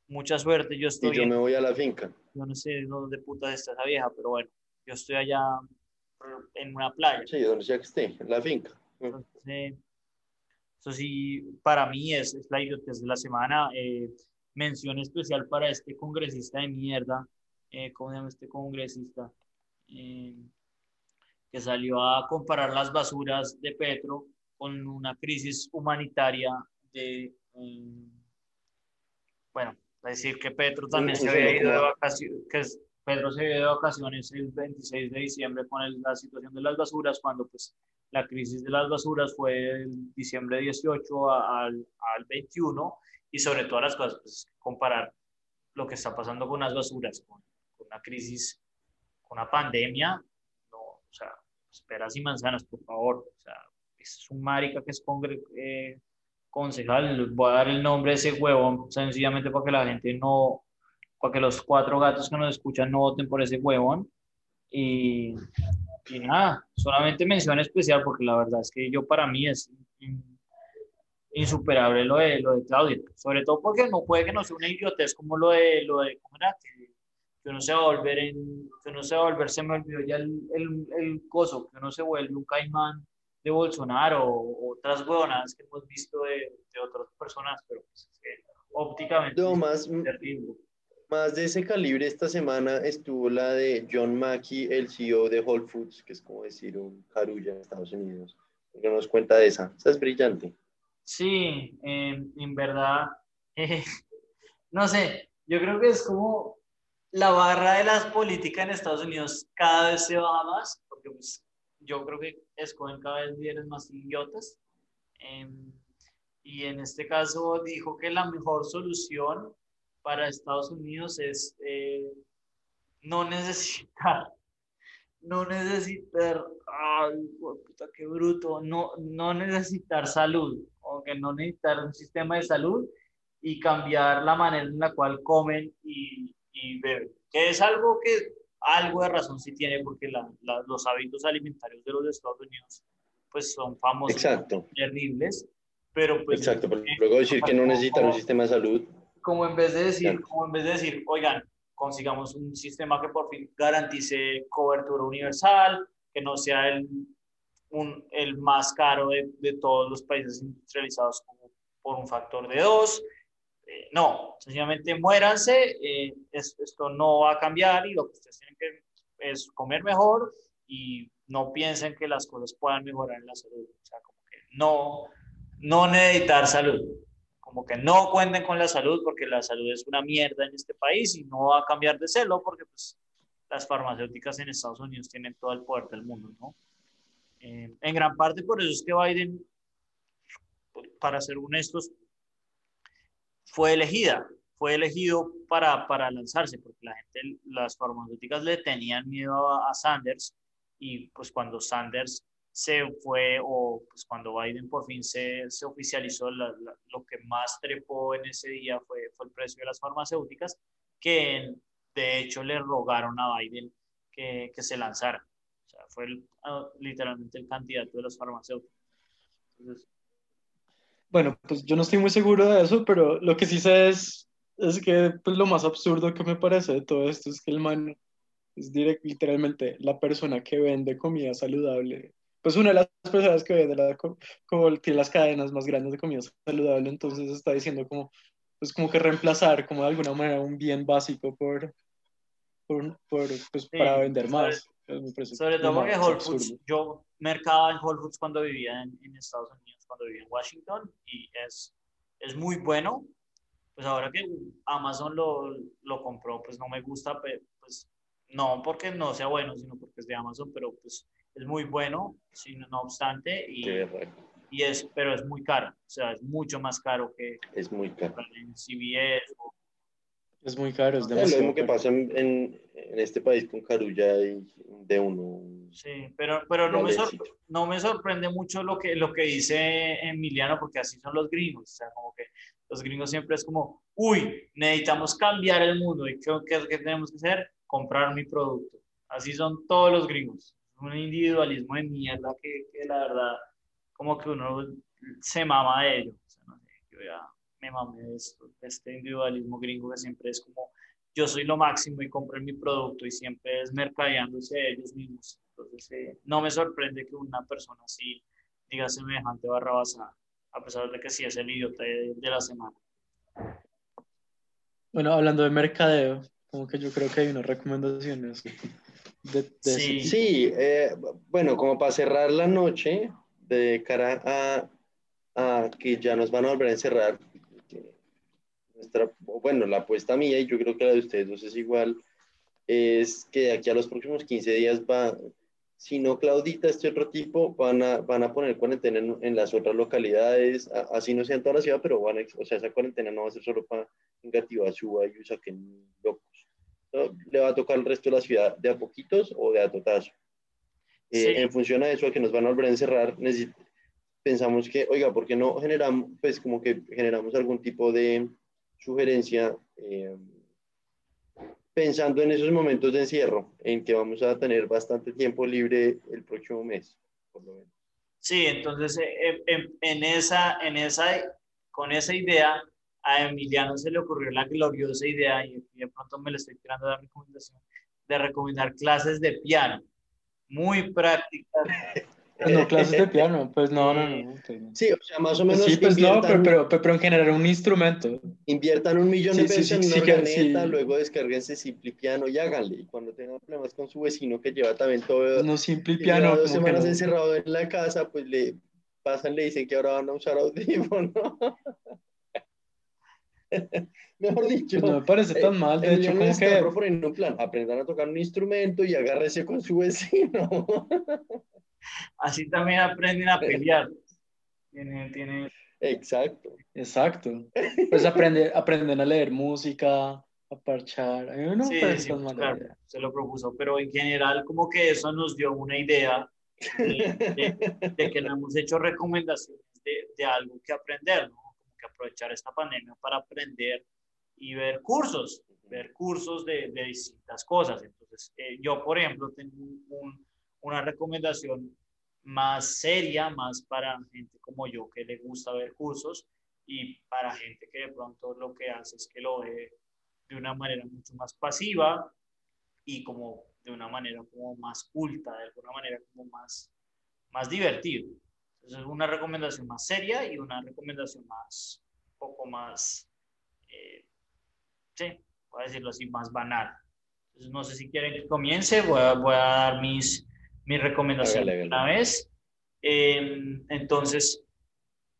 mucha suerte, yo estoy... Y yo me voy a la finca. Yo no sé dónde puta está esa vieja, pero bueno, yo estoy allá en una playa. Sí, donde sea que esté, en la finca. Entonces, eso sí, para mí es, es la idiotez de la semana. Eh, mención especial para este congresista de mierda, eh, ¿cómo se llama este congresista? Eh, que salió a comparar las basuras de Petro con una crisis humanitaria Mm, bueno, decir que Petro también se había ido de vacaciones, que Pedro se había ido de vacaciones el 26 de diciembre con la situación de las basuras, cuando pues la crisis de las basuras fue el diciembre 18 al, al 21 y sobre todas las cosas, pues comparar lo que está pasando con las basuras, con, con una crisis, con una pandemia, no, o sea, peras y manzanas, por favor. O sea, es un marica que es eh, concejal, voy a dar el nombre de ese huevón, sencillamente para que la gente no, para que los cuatro gatos que nos escuchan no voten por ese huevón. Y, y nada, solamente mención especial porque la verdad es que yo para mí es insuperable lo de, lo de Claudia, sobre todo porque no puede que no sea una idiotez como lo de, lo de ¿cómo era? Que, que uno se va a volver en, que uno se va a volver, se me olvidó ya el, el, el coso, que uno se vuelve un caimán de Bolsonaro o, otras huevonadas que hemos visto de, de otras personas, pero pues, ópticamente no, más, terrible. Más de ese calibre esta semana estuvo la de John Mackey, el CEO de Whole Foods, que es como decir un carulla en Estados Unidos. que nos cuenta de esa? Esa es brillante. Sí, en verdad, eh, no sé, yo creo que es como la barra de las políticas en Estados Unidos cada vez se baja más, porque pues, yo creo que escogen cada vez líderes más idiotas. Em, y en este caso dijo que la mejor solución para Estados Unidos es eh, no necesitar, no necesitar, ay, puta, qué bruto, no, no necesitar salud, o que no necesitar un sistema de salud y cambiar la manera en la cual comen y, y beben, que es algo que algo de razón sí tiene porque los hábitos alimentarios de los Estados Unidos pues son famosos, Exacto. terribles, pero pues... Exacto, pero luego decir que no necesitan un sistema de salud. Como en vez de decir, como en vez de decir, oigan, consigamos un sistema que por fin garantice cobertura universal, que no sea el, un, el más caro de, de todos los países industrializados como por un factor de dos, eh, no, sencillamente muéranse, eh, esto no va a cambiar y lo que ustedes tienen que es comer mejor y no piensen que las cosas puedan mejorar en la salud. O sea, como que no, no necesitar salud, como que no cuenten con la salud porque la salud es una mierda en este país y no va a cambiar de celo porque pues, las farmacéuticas en Estados Unidos tienen todo el poder del mundo, ¿no? Eh, en gran parte por eso es que Biden, para ser honestos, fue elegida, fue elegido para, para lanzarse, porque la gente, las farmacéuticas le tenían miedo a, Sanders y pues cuando Sanders se fue o pues cuando Biden por fin se, se oficializó, lo que más trepó en ese día fue, fue el precio de las farmacéuticas, que de hecho le rogaron a Biden que, que se lanzara. O sea, fue ah, literalmente el candidato de las farmacéuticas. Entonces, bueno, pues yo no estoy muy seguro de eso, pero lo que sí sé es, es que pues, lo más absurdo que me parece de todo esto es que el man es direct, literalmente la persona que vende comida saludable. Pues una de las personas que vende la, como, tiene las cadenas más grandes de comida saludable, entonces está diciendo como, pues como que reemplazar como de alguna manera un bien básico por, por, por pues, para vender más. Sobre, todo porque Whole Foods, yo mercaba en Whole Foods cuando vivía en, en Estados Unidos cuando viví en Washington y es, es muy bueno. Pues ahora que Amazon lo, lo compró, pues no me gusta, pues no porque no sea bueno, sino porque es de Amazon, pero pues es muy bueno, sino, no obstante, y, y es, pero es muy caro, o sea, es mucho más caro que es muy caro. en CBS. Es muy caro, es demasiado. Es lo mismo que pasa en, en, este país con Carulla y de uno, Sí, pero, pero no, me no me sorprende mucho lo que, lo que dice Emiliano, porque así son los gringos. O sea, como que los gringos siempre es como, uy, necesitamos cambiar el mundo. ¿Y qué, qué, tenemos que hacer? Comprar mi producto. Así son todos los gringos. Un individualismo de mierda que, que la verdad, como que uno se mama de ello. O sea, no sé, yo ya me mamé de esto, de este individualismo gringo que siempre es como, yo soy lo máximo y compré mi producto y siempre es mercadeándose ellos mismos. Entonces, eh, no me sorprende que una persona así diga semejante barra basada, a pesar de que sí es el idiota de, la semana. Bueno, hablando de mercadeo, como que yo creo que hay unas recomendaciones. De, sí, sí eh, bueno, como para cerrar la noche, de cara a, a, que ya nos van a volver a encerrar, nuestra, bueno, la apuesta mía, y yo creo que la de ustedes dos es igual, es que de aquí a los próximos 15 días va, si no Claudita, este otro tipo, van a, van a poner cuarentena en, las otras localidades, así no sea en toda la ciudad, pero van a, o sea, esa cuarentena no va a ser solo para Suba y Usaquén locos. ¿Le va a tocar el resto de la ciudad de a poquitos o de a totazo? Eh, en función a eso, a que nos van a volver a encerrar, pensamos que, oiga, ¿por qué no generamos, pues como que generamos algún tipo de sugerencia eh, pensando en esos momentos de encierro, en que vamos a tener bastante tiempo libre el próximo mes, lo? Sí, entonces eh, en, esa, en esa, con esa idea, a Emiliano se le ocurrió la gloriosa idea, y de pronto me le estoy tirando la recomendación, de recomendar clases de piano, muy prácticas. No, clases de piano, pues no, no, no. Sí, o sea, más o menos. Sí, pues no, pero, pero, en general un instrumento. Inviertan un millón de pesos en una organeta, luego descarguense Simple Piano y háganle. Y cuando tengan problemas con su vecino que lleva también todo. No, Simple Piano. Dos semanas encerrado en la casa, pues le pasan, le dicen que ahora van a usar audífono. Mejor dicho. Pues no me parece tan mal, de hecho, como que. proponiendo un plan, aprendan a tocar un instrumento y agárrese con su vecino. Así también aprenden a pelear. Tiene, Exacto. Exacto. Pues aprende, aprenden a leer música, a parchar. no sí, sí, claro, se lo propuso, pero en general como que eso nos dio una idea de, que no hemos hecho recomendaciones de, de, algo que aprender, ¿no? Como que aprovechar esta pandemia para aprender y ver cursos, ver cursos de, de distintas cosas. Entonces, eh, yo, por ejemplo, tengo un, una recomendación más seria, más para gente como yo que le gusta ver cursos y para gente que de pronto lo que hace es que lo ve de una manera mucho más pasiva y como de una manera como más culta, de alguna manera como más, más divertido. Entonces es una recomendación más seria y una recomendación más, poco más, eh, sí, voy a decirlo así, más banal. Entonces no sé si quieren que comience, voy a, voy a dar mis mi recomendación una vez. Em, entonces,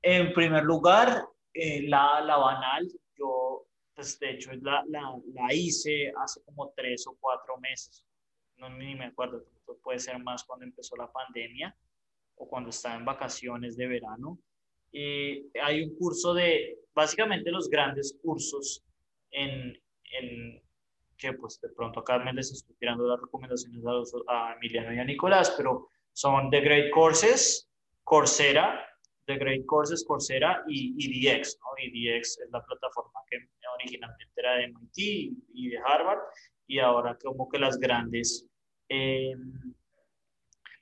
en primer lugar, eh, la, la banal, yo, pues de hecho, la, la, la, hice hace como tres o cuatro meses, no ni me acuerdo, puede ser más cuando empezó la pandemia o cuando estaba en vacaciones de verano. Eh, hay un curso de, básicamente los grandes cursos en, en que pues de pronto acá me les estoy tirando las recomendaciones a, a Emiliano y a Nicolás, pero son The Great Courses, Coursera, The Great Courses, Coursera y EDX, ¿no? EDX es la plataforma que originalmente era de MIT y de Harvard, y ahora como que las grandes, em,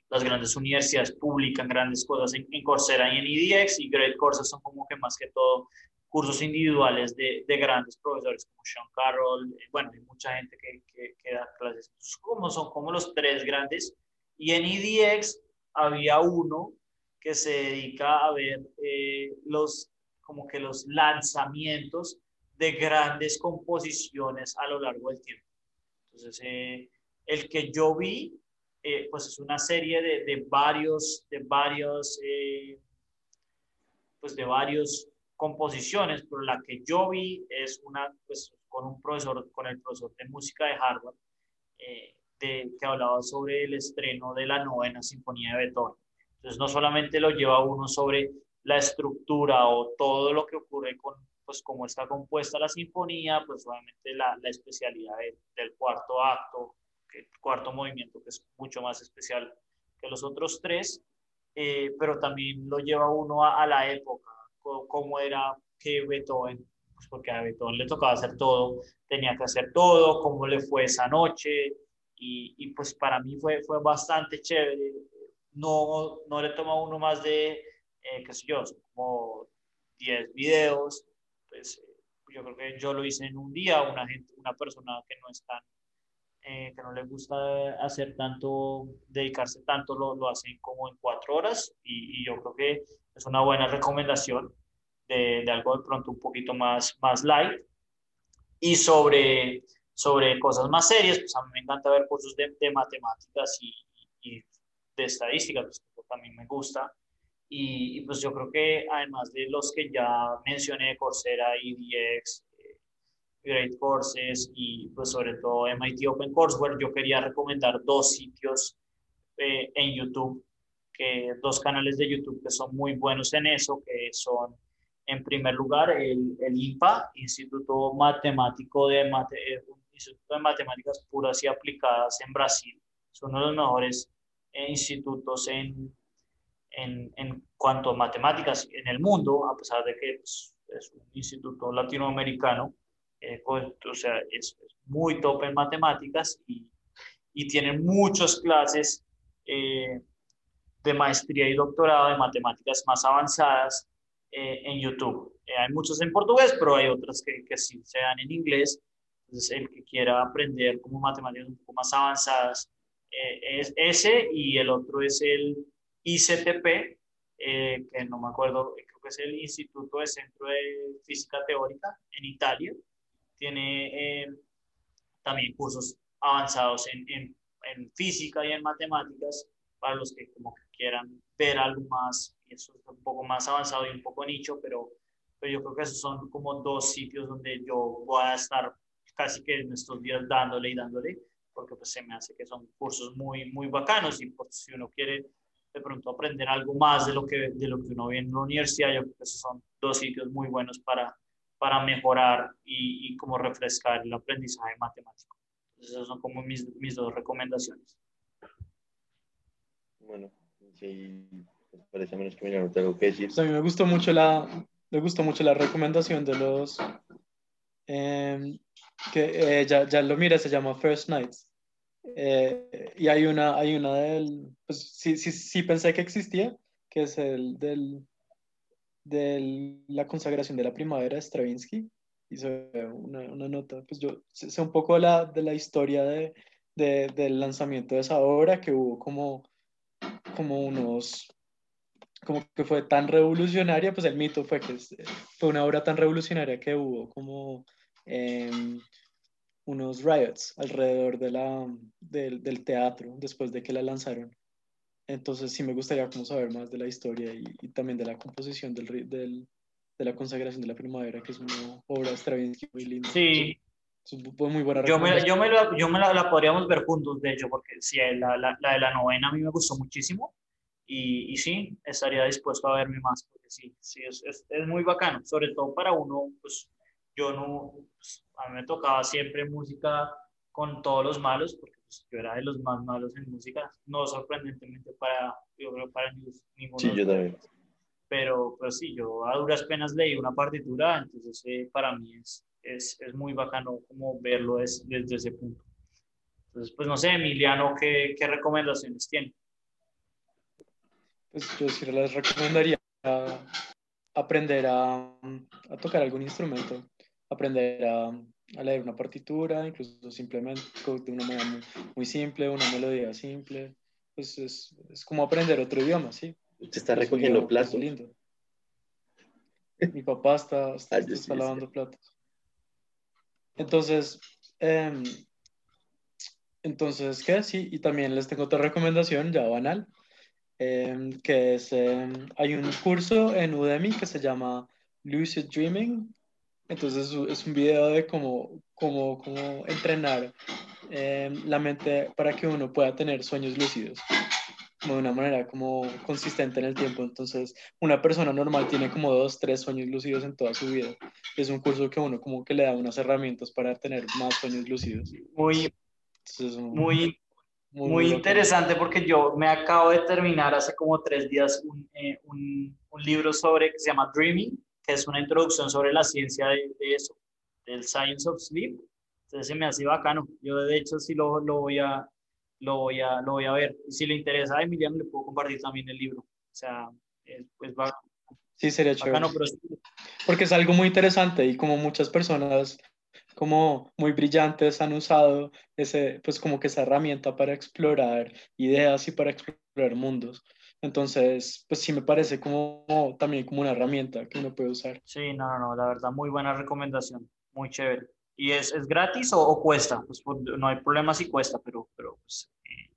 las grandes universidades publican grandes cosas en, en, Coursera y en EDX, y Great Courses son como que más que todo cursos individuales de, de, grandes profesores como Sean Carroll, eh, bueno, hay mucha gente que, que, da clases, como son como los tres grandes, y en EDX había uno que se dedica a ver eh, los, como que los lanzamientos de grandes composiciones a lo largo del tiempo. Entonces, eh, el que yo vi, pues es una serie de, de varios, de varios, pues de varios composiciones, pero la que yo vi es una, pues, con un profesor, con el profesor de música de Harvard, eh, de, que hablaba sobre el estreno de la novena sinfonía de Beethoven. Entonces, no solamente lo lleva uno sobre la estructura o todo lo que ocurre con, pues, cómo está compuesta la sinfonía, pues, obviamente la, la especialidad del cuarto acto, el cuarto movimiento, que es mucho más especial que los otros tres, eh, pero también lo lleva uno a, a la época, cómo era que Beethoven, pues porque a Beethoven le tocaba hacer todo, tenía que hacer todo, cómo le fue esa noche, y, pues para mí fue, fue bastante chévere. No, no le toma uno más de, eh, qué sé yo, como 10 videos, pues yo creo que yo lo hice en un día, una, gente, una persona que no es tan, eh, que no le gusta hacer tanto, dedicarse tanto, lo, lo hacen como en cuatro horas y, y yo creo que es una buena recomendación de, de, algo de pronto un poquito más, más light. Y sobre, sobre cosas más serias, pues a mí me encanta ver cursos de, de matemáticas y, y, de estadística, pues también me gusta. Y, y, pues yo creo que además de los que ya mencioné, Coursera, EDX, Great Courses y pues sobre todo MIT Open Courseware, yo quería recomendar dos sitios eh, en YouTube que dos canales de YouTube que son muy buenos en eso, que son en primer lugar el, el IMPA, Instituto Matemático de, Mate, eh, Instituto de Matemáticas Puras y Aplicadas en Brasil. Es uno de los mejores institutos en, en, en, cuanto a matemáticas en el mundo, a pesar de que pues, es un instituto latinoamericano, pues, o sea, es, muy top en matemáticas y, y tienen muchas clases de maestría y doctorado de matemáticas más avanzadas eh, en YouTube. Eh, hay muchos en portugués, pero hay otras que, que sí se dan en inglés. Entonces, el que quiera aprender como matemáticas un poco más avanzadas eh, es ese y el otro es el ICTP, que no me acuerdo, creo que es el Instituto de Centro de Física Teórica en Italia. Tiene también cursos avanzados en, en, en física y en matemáticas para los que como que quieran ver algo más, y eso es un poco más avanzado y un poco nicho, pero, pero yo creo que esos son como dos sitios donde yo voy a estar casi que en estos días dándole y dándole, porque pues se me hace que son cursos muy, muy bacanos y pues, si uno quiere de pronto aprender algo más de lo que, de lo que uno ve en la universidad, yo creo que esos son dos sitios muy buenos para, para mejorar y, y como refrescar el aprendizaje matemático. Entonces, esas son como mis, mis dos recomendaciones. Bueno, sí, parece menos que no tengo que decir. Pues a mí me gustó mucho la, me gustó mucho la recomendación de los, eh, que eh, ya, ya, lo mira, se llama First Nights. Eh, y hay una, hay una del, pues sí, sí, sí pensé que existía, que es el del, de la consagración de la primavera de Stravinsky. Hizo una, una nota, pues yo sé un poco la, de la historia de, de, del lanzamiento de esa obra, que hubo como como unos, como que fue tan revolucionaria, pues el mito fue que fue una obra tan revolucionaria que hubo como em, unos riots alrededor de la, del, del, teatro después de que la lanzaron. Entonces sí me gustaría como saber más de la historia y, y también de la composición del, del, de la consagración de la primavera, que es una obra de Stravinsky muy linda. Sí. Fue muy buena yo me, yo me, la, yo me la, la, podríamos ver juntos, de hecho, porque sí, la, la, la, de la novena a mí me gustó muchísimo y, y sí, estaría dispuesto a verme más, porque sí, sí es, es, es muy bacano, sobre todo para uno, pues yo no, pues, a mí me tocaba siempre música con todos los malos, porque pues, yo era de los más malos en música, no sorprendentemente para, yo creo para ninguno. Sí, yo también. Pero, pero sí, yo a duras penas leí una partitura, entonces eh, para mí es, es, es, muy bacano como verlo es, desde ese punto. Entonces, pues no sé, Emiliano, ¿qué, qué recomendaciones tiene? Pues yo sí les recomendaría aprender a, a tocar algún instrumento, aprender a, a, leer una partitura, incluso simplemente de una manera muy, muy simple, una melodía simple. Pues es, es, como aprender otro idioma, ¿sí? Usted está recogiendo platos. Lindo. Mi papá está, está, ah, está lavando platos. Entonces, eh, entonces, ¿qué? Sí, y también les tengo otra recomendación ya banal. Em, que es, em, hay un curso en Udemy que se llama Lucid Dreaming. Entonces es un video de cómo, cómo, cómo entrenar em, la mente para que uno pueda tener sueños lúcidos como de una manera como consistente en el tiempo. Entonces, una persona normal tiene como dos, tres sueños lúcidos en toda su vida. Es un curso que uno como que le da unas herramientas para tener más sueños lúcidos. Muy, muy muy, interesante porque yo me acabo de terminar hace como tres días un, eh, un, un, libro sobre que se llama Dreaming, que es una introducción sobre la ciencia de, de, eso, del Science of Sleep. Entonces se me hace bacano. Yo de hecho sí lo, lo, voy, a, lo, voy, a, lo voy a ver. Y si le interesa a Emiliano, le puedo compartir también el libro. O sea, pues va. Sí, sería chévere. Porque es algo muy interesante y como muchas personas como muy brillantes han usado ese, pues como que esa herramienta para explorar ideas y para explorar mundos. Entonces, pues sí me parece como también como una herramienta que uno puede usar. Sí, no, no, no, la verdad, muy buena recomendación, muy chévere. ¿Y es, es gratis o, o, cuesta? Pues, no hay problema si cuesta, pero, pero pues, eh...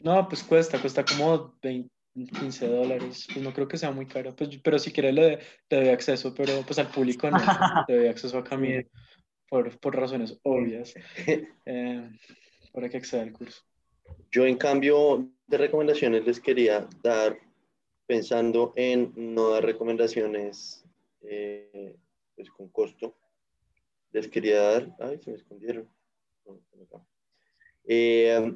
No, pues cuesta, cuesta como 20, 15 dólares, pues no creo que sea muy caro, pues, pero si quiere le, le doy acceso, pero pues al público no, le doy acceso a Camilo por, por razones obvias, eh, para que acceda al curso. Yo, en cambio, de recomendaciones les quería dar, pensando en no dar recomendaciones eh, pues con costo, les quería dar, ay, se me escondieron. Eh,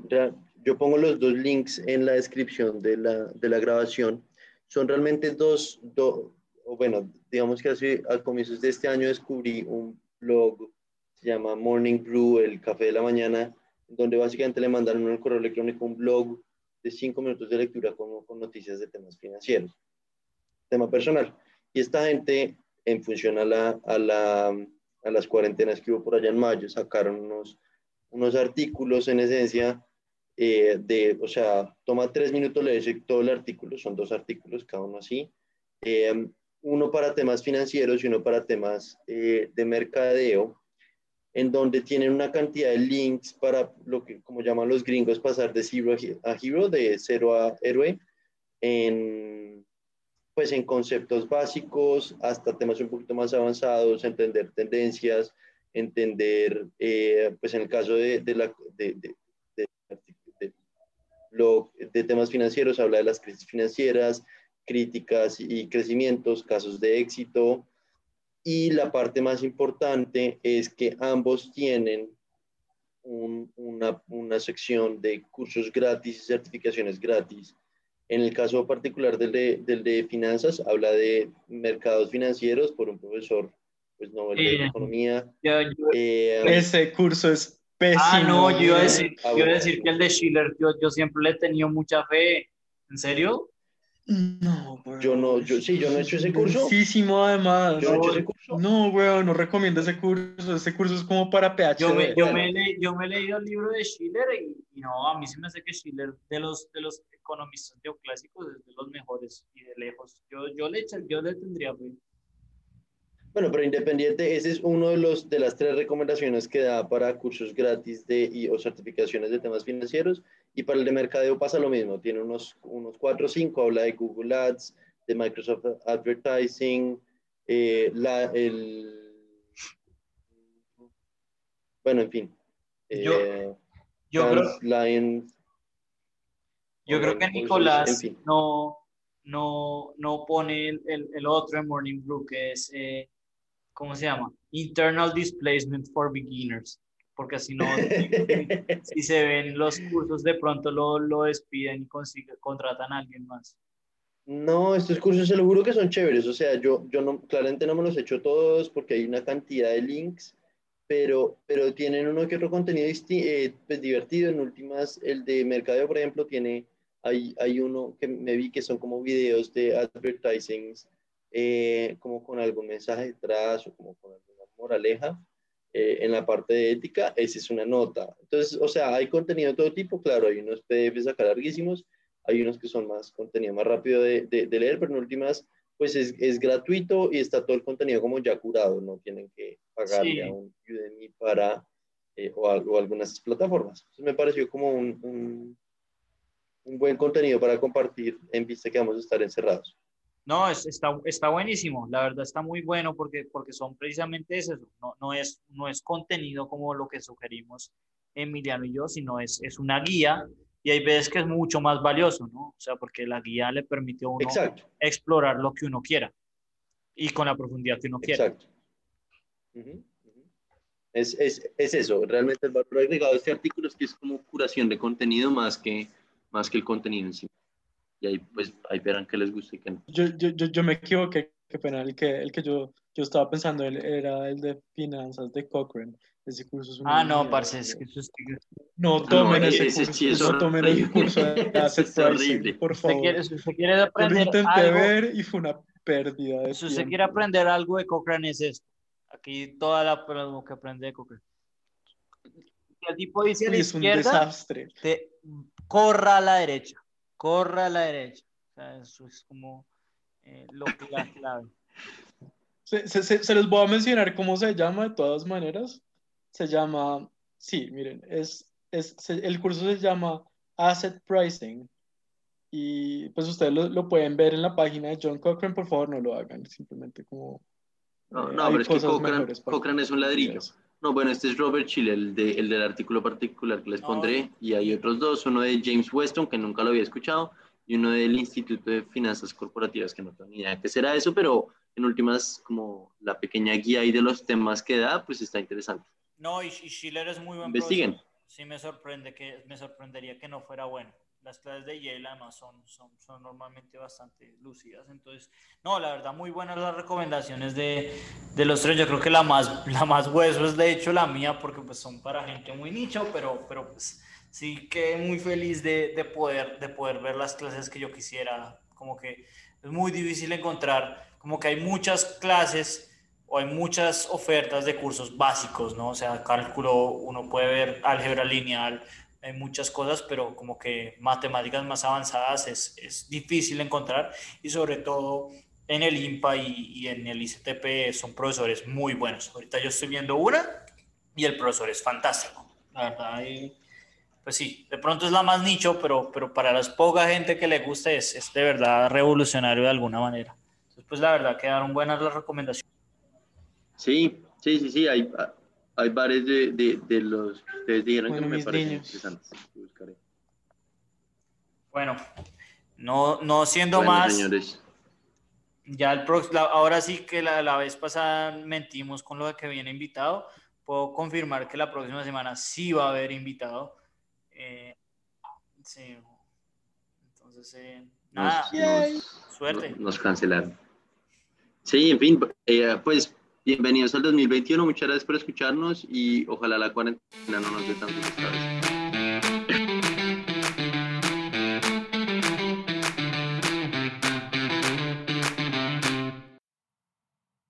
yo pongo los dos links en la descripción de la, de la grabación. Son realmente dos, dos, bueno, digamos que así, al comienzos de este año descubrí un blog, se llama Morning Brew, el café de la mañana, donde básicamente le mandaron un correo electrónico, un blog de cinco minutos de lectura con, con noticias de temas financieros, tema personal. Y esta gente, en función a, la, a, la, a las cuarentenas que hubo por allá en mayo, sacaron unos, unos artículos en esencia eh, de, o sea, toma tres minutos leerse todo el artículo, son dos artículos, cada uno así. Eh, uno para temas financieros y uno para temas eh, de mercadeo, en donde tienen una cantidad de links para lo que, como llaman los gringos, pasar de zero a hero, de cero a héroe, en, pues en conceptos básicos hasta temas un poquito más avanzados, entender tendencias, entender, eh, pues en el caso de, de la, de, de, lo, de temas financieros, habla de las crisis financieras, críticas y crecimientos, casos de éxito. Y la parte más importante es que ambos tienen una, una, sección de cursos gratis y certificaciones gratis. En el caso particular del de, del de finanzas, habla de mercados financieros por un profesor pues, Nobel de Economía. Eh, ese curso es pésimo. Ah, no, yo iba a decir, yo iba a decir que el de Schiller, yo, yo siempre le he tenido mucha fe. ¿En serio? No. Yo no, yo sí, yo no he hecho ese curso. Muchísimo, además. Yo no, he hecho ese curso. No, weón, no recomiendo ese curso. Ese curso es como para PH. Yo me, yo me, le, yo me he leído el libro de Schiller y, y, no, a mí se me hace que Schiller, de los, de los economistas neoclásicos, es de los mejores y de lejos. Yo, yo, le, yo le tendría fe. Bueno, pero independiente, ese es uno de, los, de las tres recomendaciones que da para cursos gratis de, y, o certificaciones de temas financieros. Y para el de mercadeo pasa lo mismo, tiene unos, unos cuatro o cinco, habla de Google Ads, de Microsoft Advertising, eh, la, el... Bueno, en fin. yo, eh, yo creo, yo creo que Nicolás no, no, no pone el, el, otro en Morning Brew, que es... Eh, ¿cómo se llama? Internal Displacement for Beginners, porque si no, si se ven los cursos, de pronto lo, lo despiden y consigue, contratan a alguien más. No, estos cursos se lo juro que son chéveres, o sea, yo, yo no, claramente no me los he hecho todos porque hay una cantidad de links, pero, pero tienen uno que otro contenido eh, pues, divertido, en últimas, el de mercadeo, por ejemplo, tiene, hay, hay uno que me vi que son como videos de advertisings eh, como con algún mensaje detrás o como con alguna moraleja. Eh, en la parte de ética, esa es una nota. Entonces, o sea, hay contenido de todo tipo, claro, hay unos PDFs acá larguísimos, hay unos que son más contenido más rápido de, de, leer, pero en últimas, pues es, es, gratuito y está todo el contenido como ya curado, no tienen que pagarle a un Udemy para, eh, o, o, algunas plataformas. Entonces me pareció como un, un, un buen contenido para compartir en vista que vamos a estar encerrados. No, es, está, está buenísimo, la verdad está muy bueno porque, porque son precisamente eso, no, no, es, no es contenido como lo que sugerimos Emiliano y yo, sino es, es una guía y hay veces que es mucho más valioso, ¿no? O sea, porque la guía le permite a uno explorar lo que uno quiera y con la profundidad que uno quiera. Exacto. Es, es, es, eso, realmente el valor agregado de este artículo es que es como curación de contenido más que, más que el contenido en sí y ahí pues ahí verán que les gusta y que no. Yo, yo, yo, yo me equivoqué, qué pena, el que, el que yo, yo estaba pensando era el de finanzas de Cochrane. Ese curso es Ah, no, parce, es que eso es... No tomen no, ese, ese, curso, no tomen el curso de Asset Pricing, por favor. Quiere, si usted quiere aprender yo lo intenté algo, ver y fue una pérdida de Si usted quiere aprender algo de Cochrane es esto. Aquí toda la lo que aprende de Cochrane. El tipo dice a la es izquierda, un desastre. Te corra a la derecha corra a la derecha. O sea, eso es como eh, lo que la clave. Se, se, se, les voy a mencionar cómo se llama de todas maneras. Se llama, sí, miren, es, es, el curso se llama Asset Pricing. Y pues ustedes lo, lo, pueden ver en la página de John Cochrane, por favor no lo hagan, simplemente como... No, eh, no pero es que Cochrane, Cochrane es un ladrillo. No, bueno, este es Robert Chile, el, de, el del artículo particular que les pondré, y hay otros dos, uno de James Weston, que nunca lo había escuchado, y uno del Instituto de Finanzas Corporativas, que no tengo ni idea qué será eso, pero en últimas, como la pequeña guía ahí de los temas que da, pues está interesante. No, y, Schiller es muy buen Investiguen. sí me sorprende que me sorprendería que no fuera bueno. Las clases de Yale además son, son, son normalmente bastante lucidas. Entonces, no, la verdad, muy buenas las recomendaciones de, de los tres. Yo creo que la más, la más hueso es de hecho la mía, porque pues son para gente muy nicho, pero, pero pues sí que muy feliz de, de, poder, de poder ver las clases que yo quisiera. Como que es muy difícil encontrar, como que hay muchas clases o hay muchas ofertas de cursos básicos, ¿no? O sea, cálculo, uno puede ver álgebra lineal, hay muchas cosas, pero como que matemáticas más avanzadas es, es difícil encontrar y sobre todo en el IMPA y, y, en el ICTP son profesores muy buenos. Ahorita yo estoy viendo una y el profesor es fantástico. La verdad, y, pues sí, de pronto es la más nicho, pero, pero para la poca gente que le gusta es, es de verdad revolucionario de alguna manera. Entonces, pues la verdad quedaron buenas las recomendaciones. Sí, sí, sí, sí, hay, hay varios de, de, de los que ustedes dijeron Bueno, que me mis parecen niños. interesantes. Buscaré. Bueno, no, no siendo Bueno, más, señores. ya el prox- la- ahora sí que la, la vez pasada mentimos con lo de que viene invitado. Puedo confirmar que la próxima semana sí va a haber invitado. Eh, sí. Entonces, eh, nada, Nos, nos- suerte. nos- nos cancelaron. Sí, en fin, eh, pues bienvenidos al 2021. Muchas gracias por escucharnos y ojalá la cuarentena no nos dé tantos.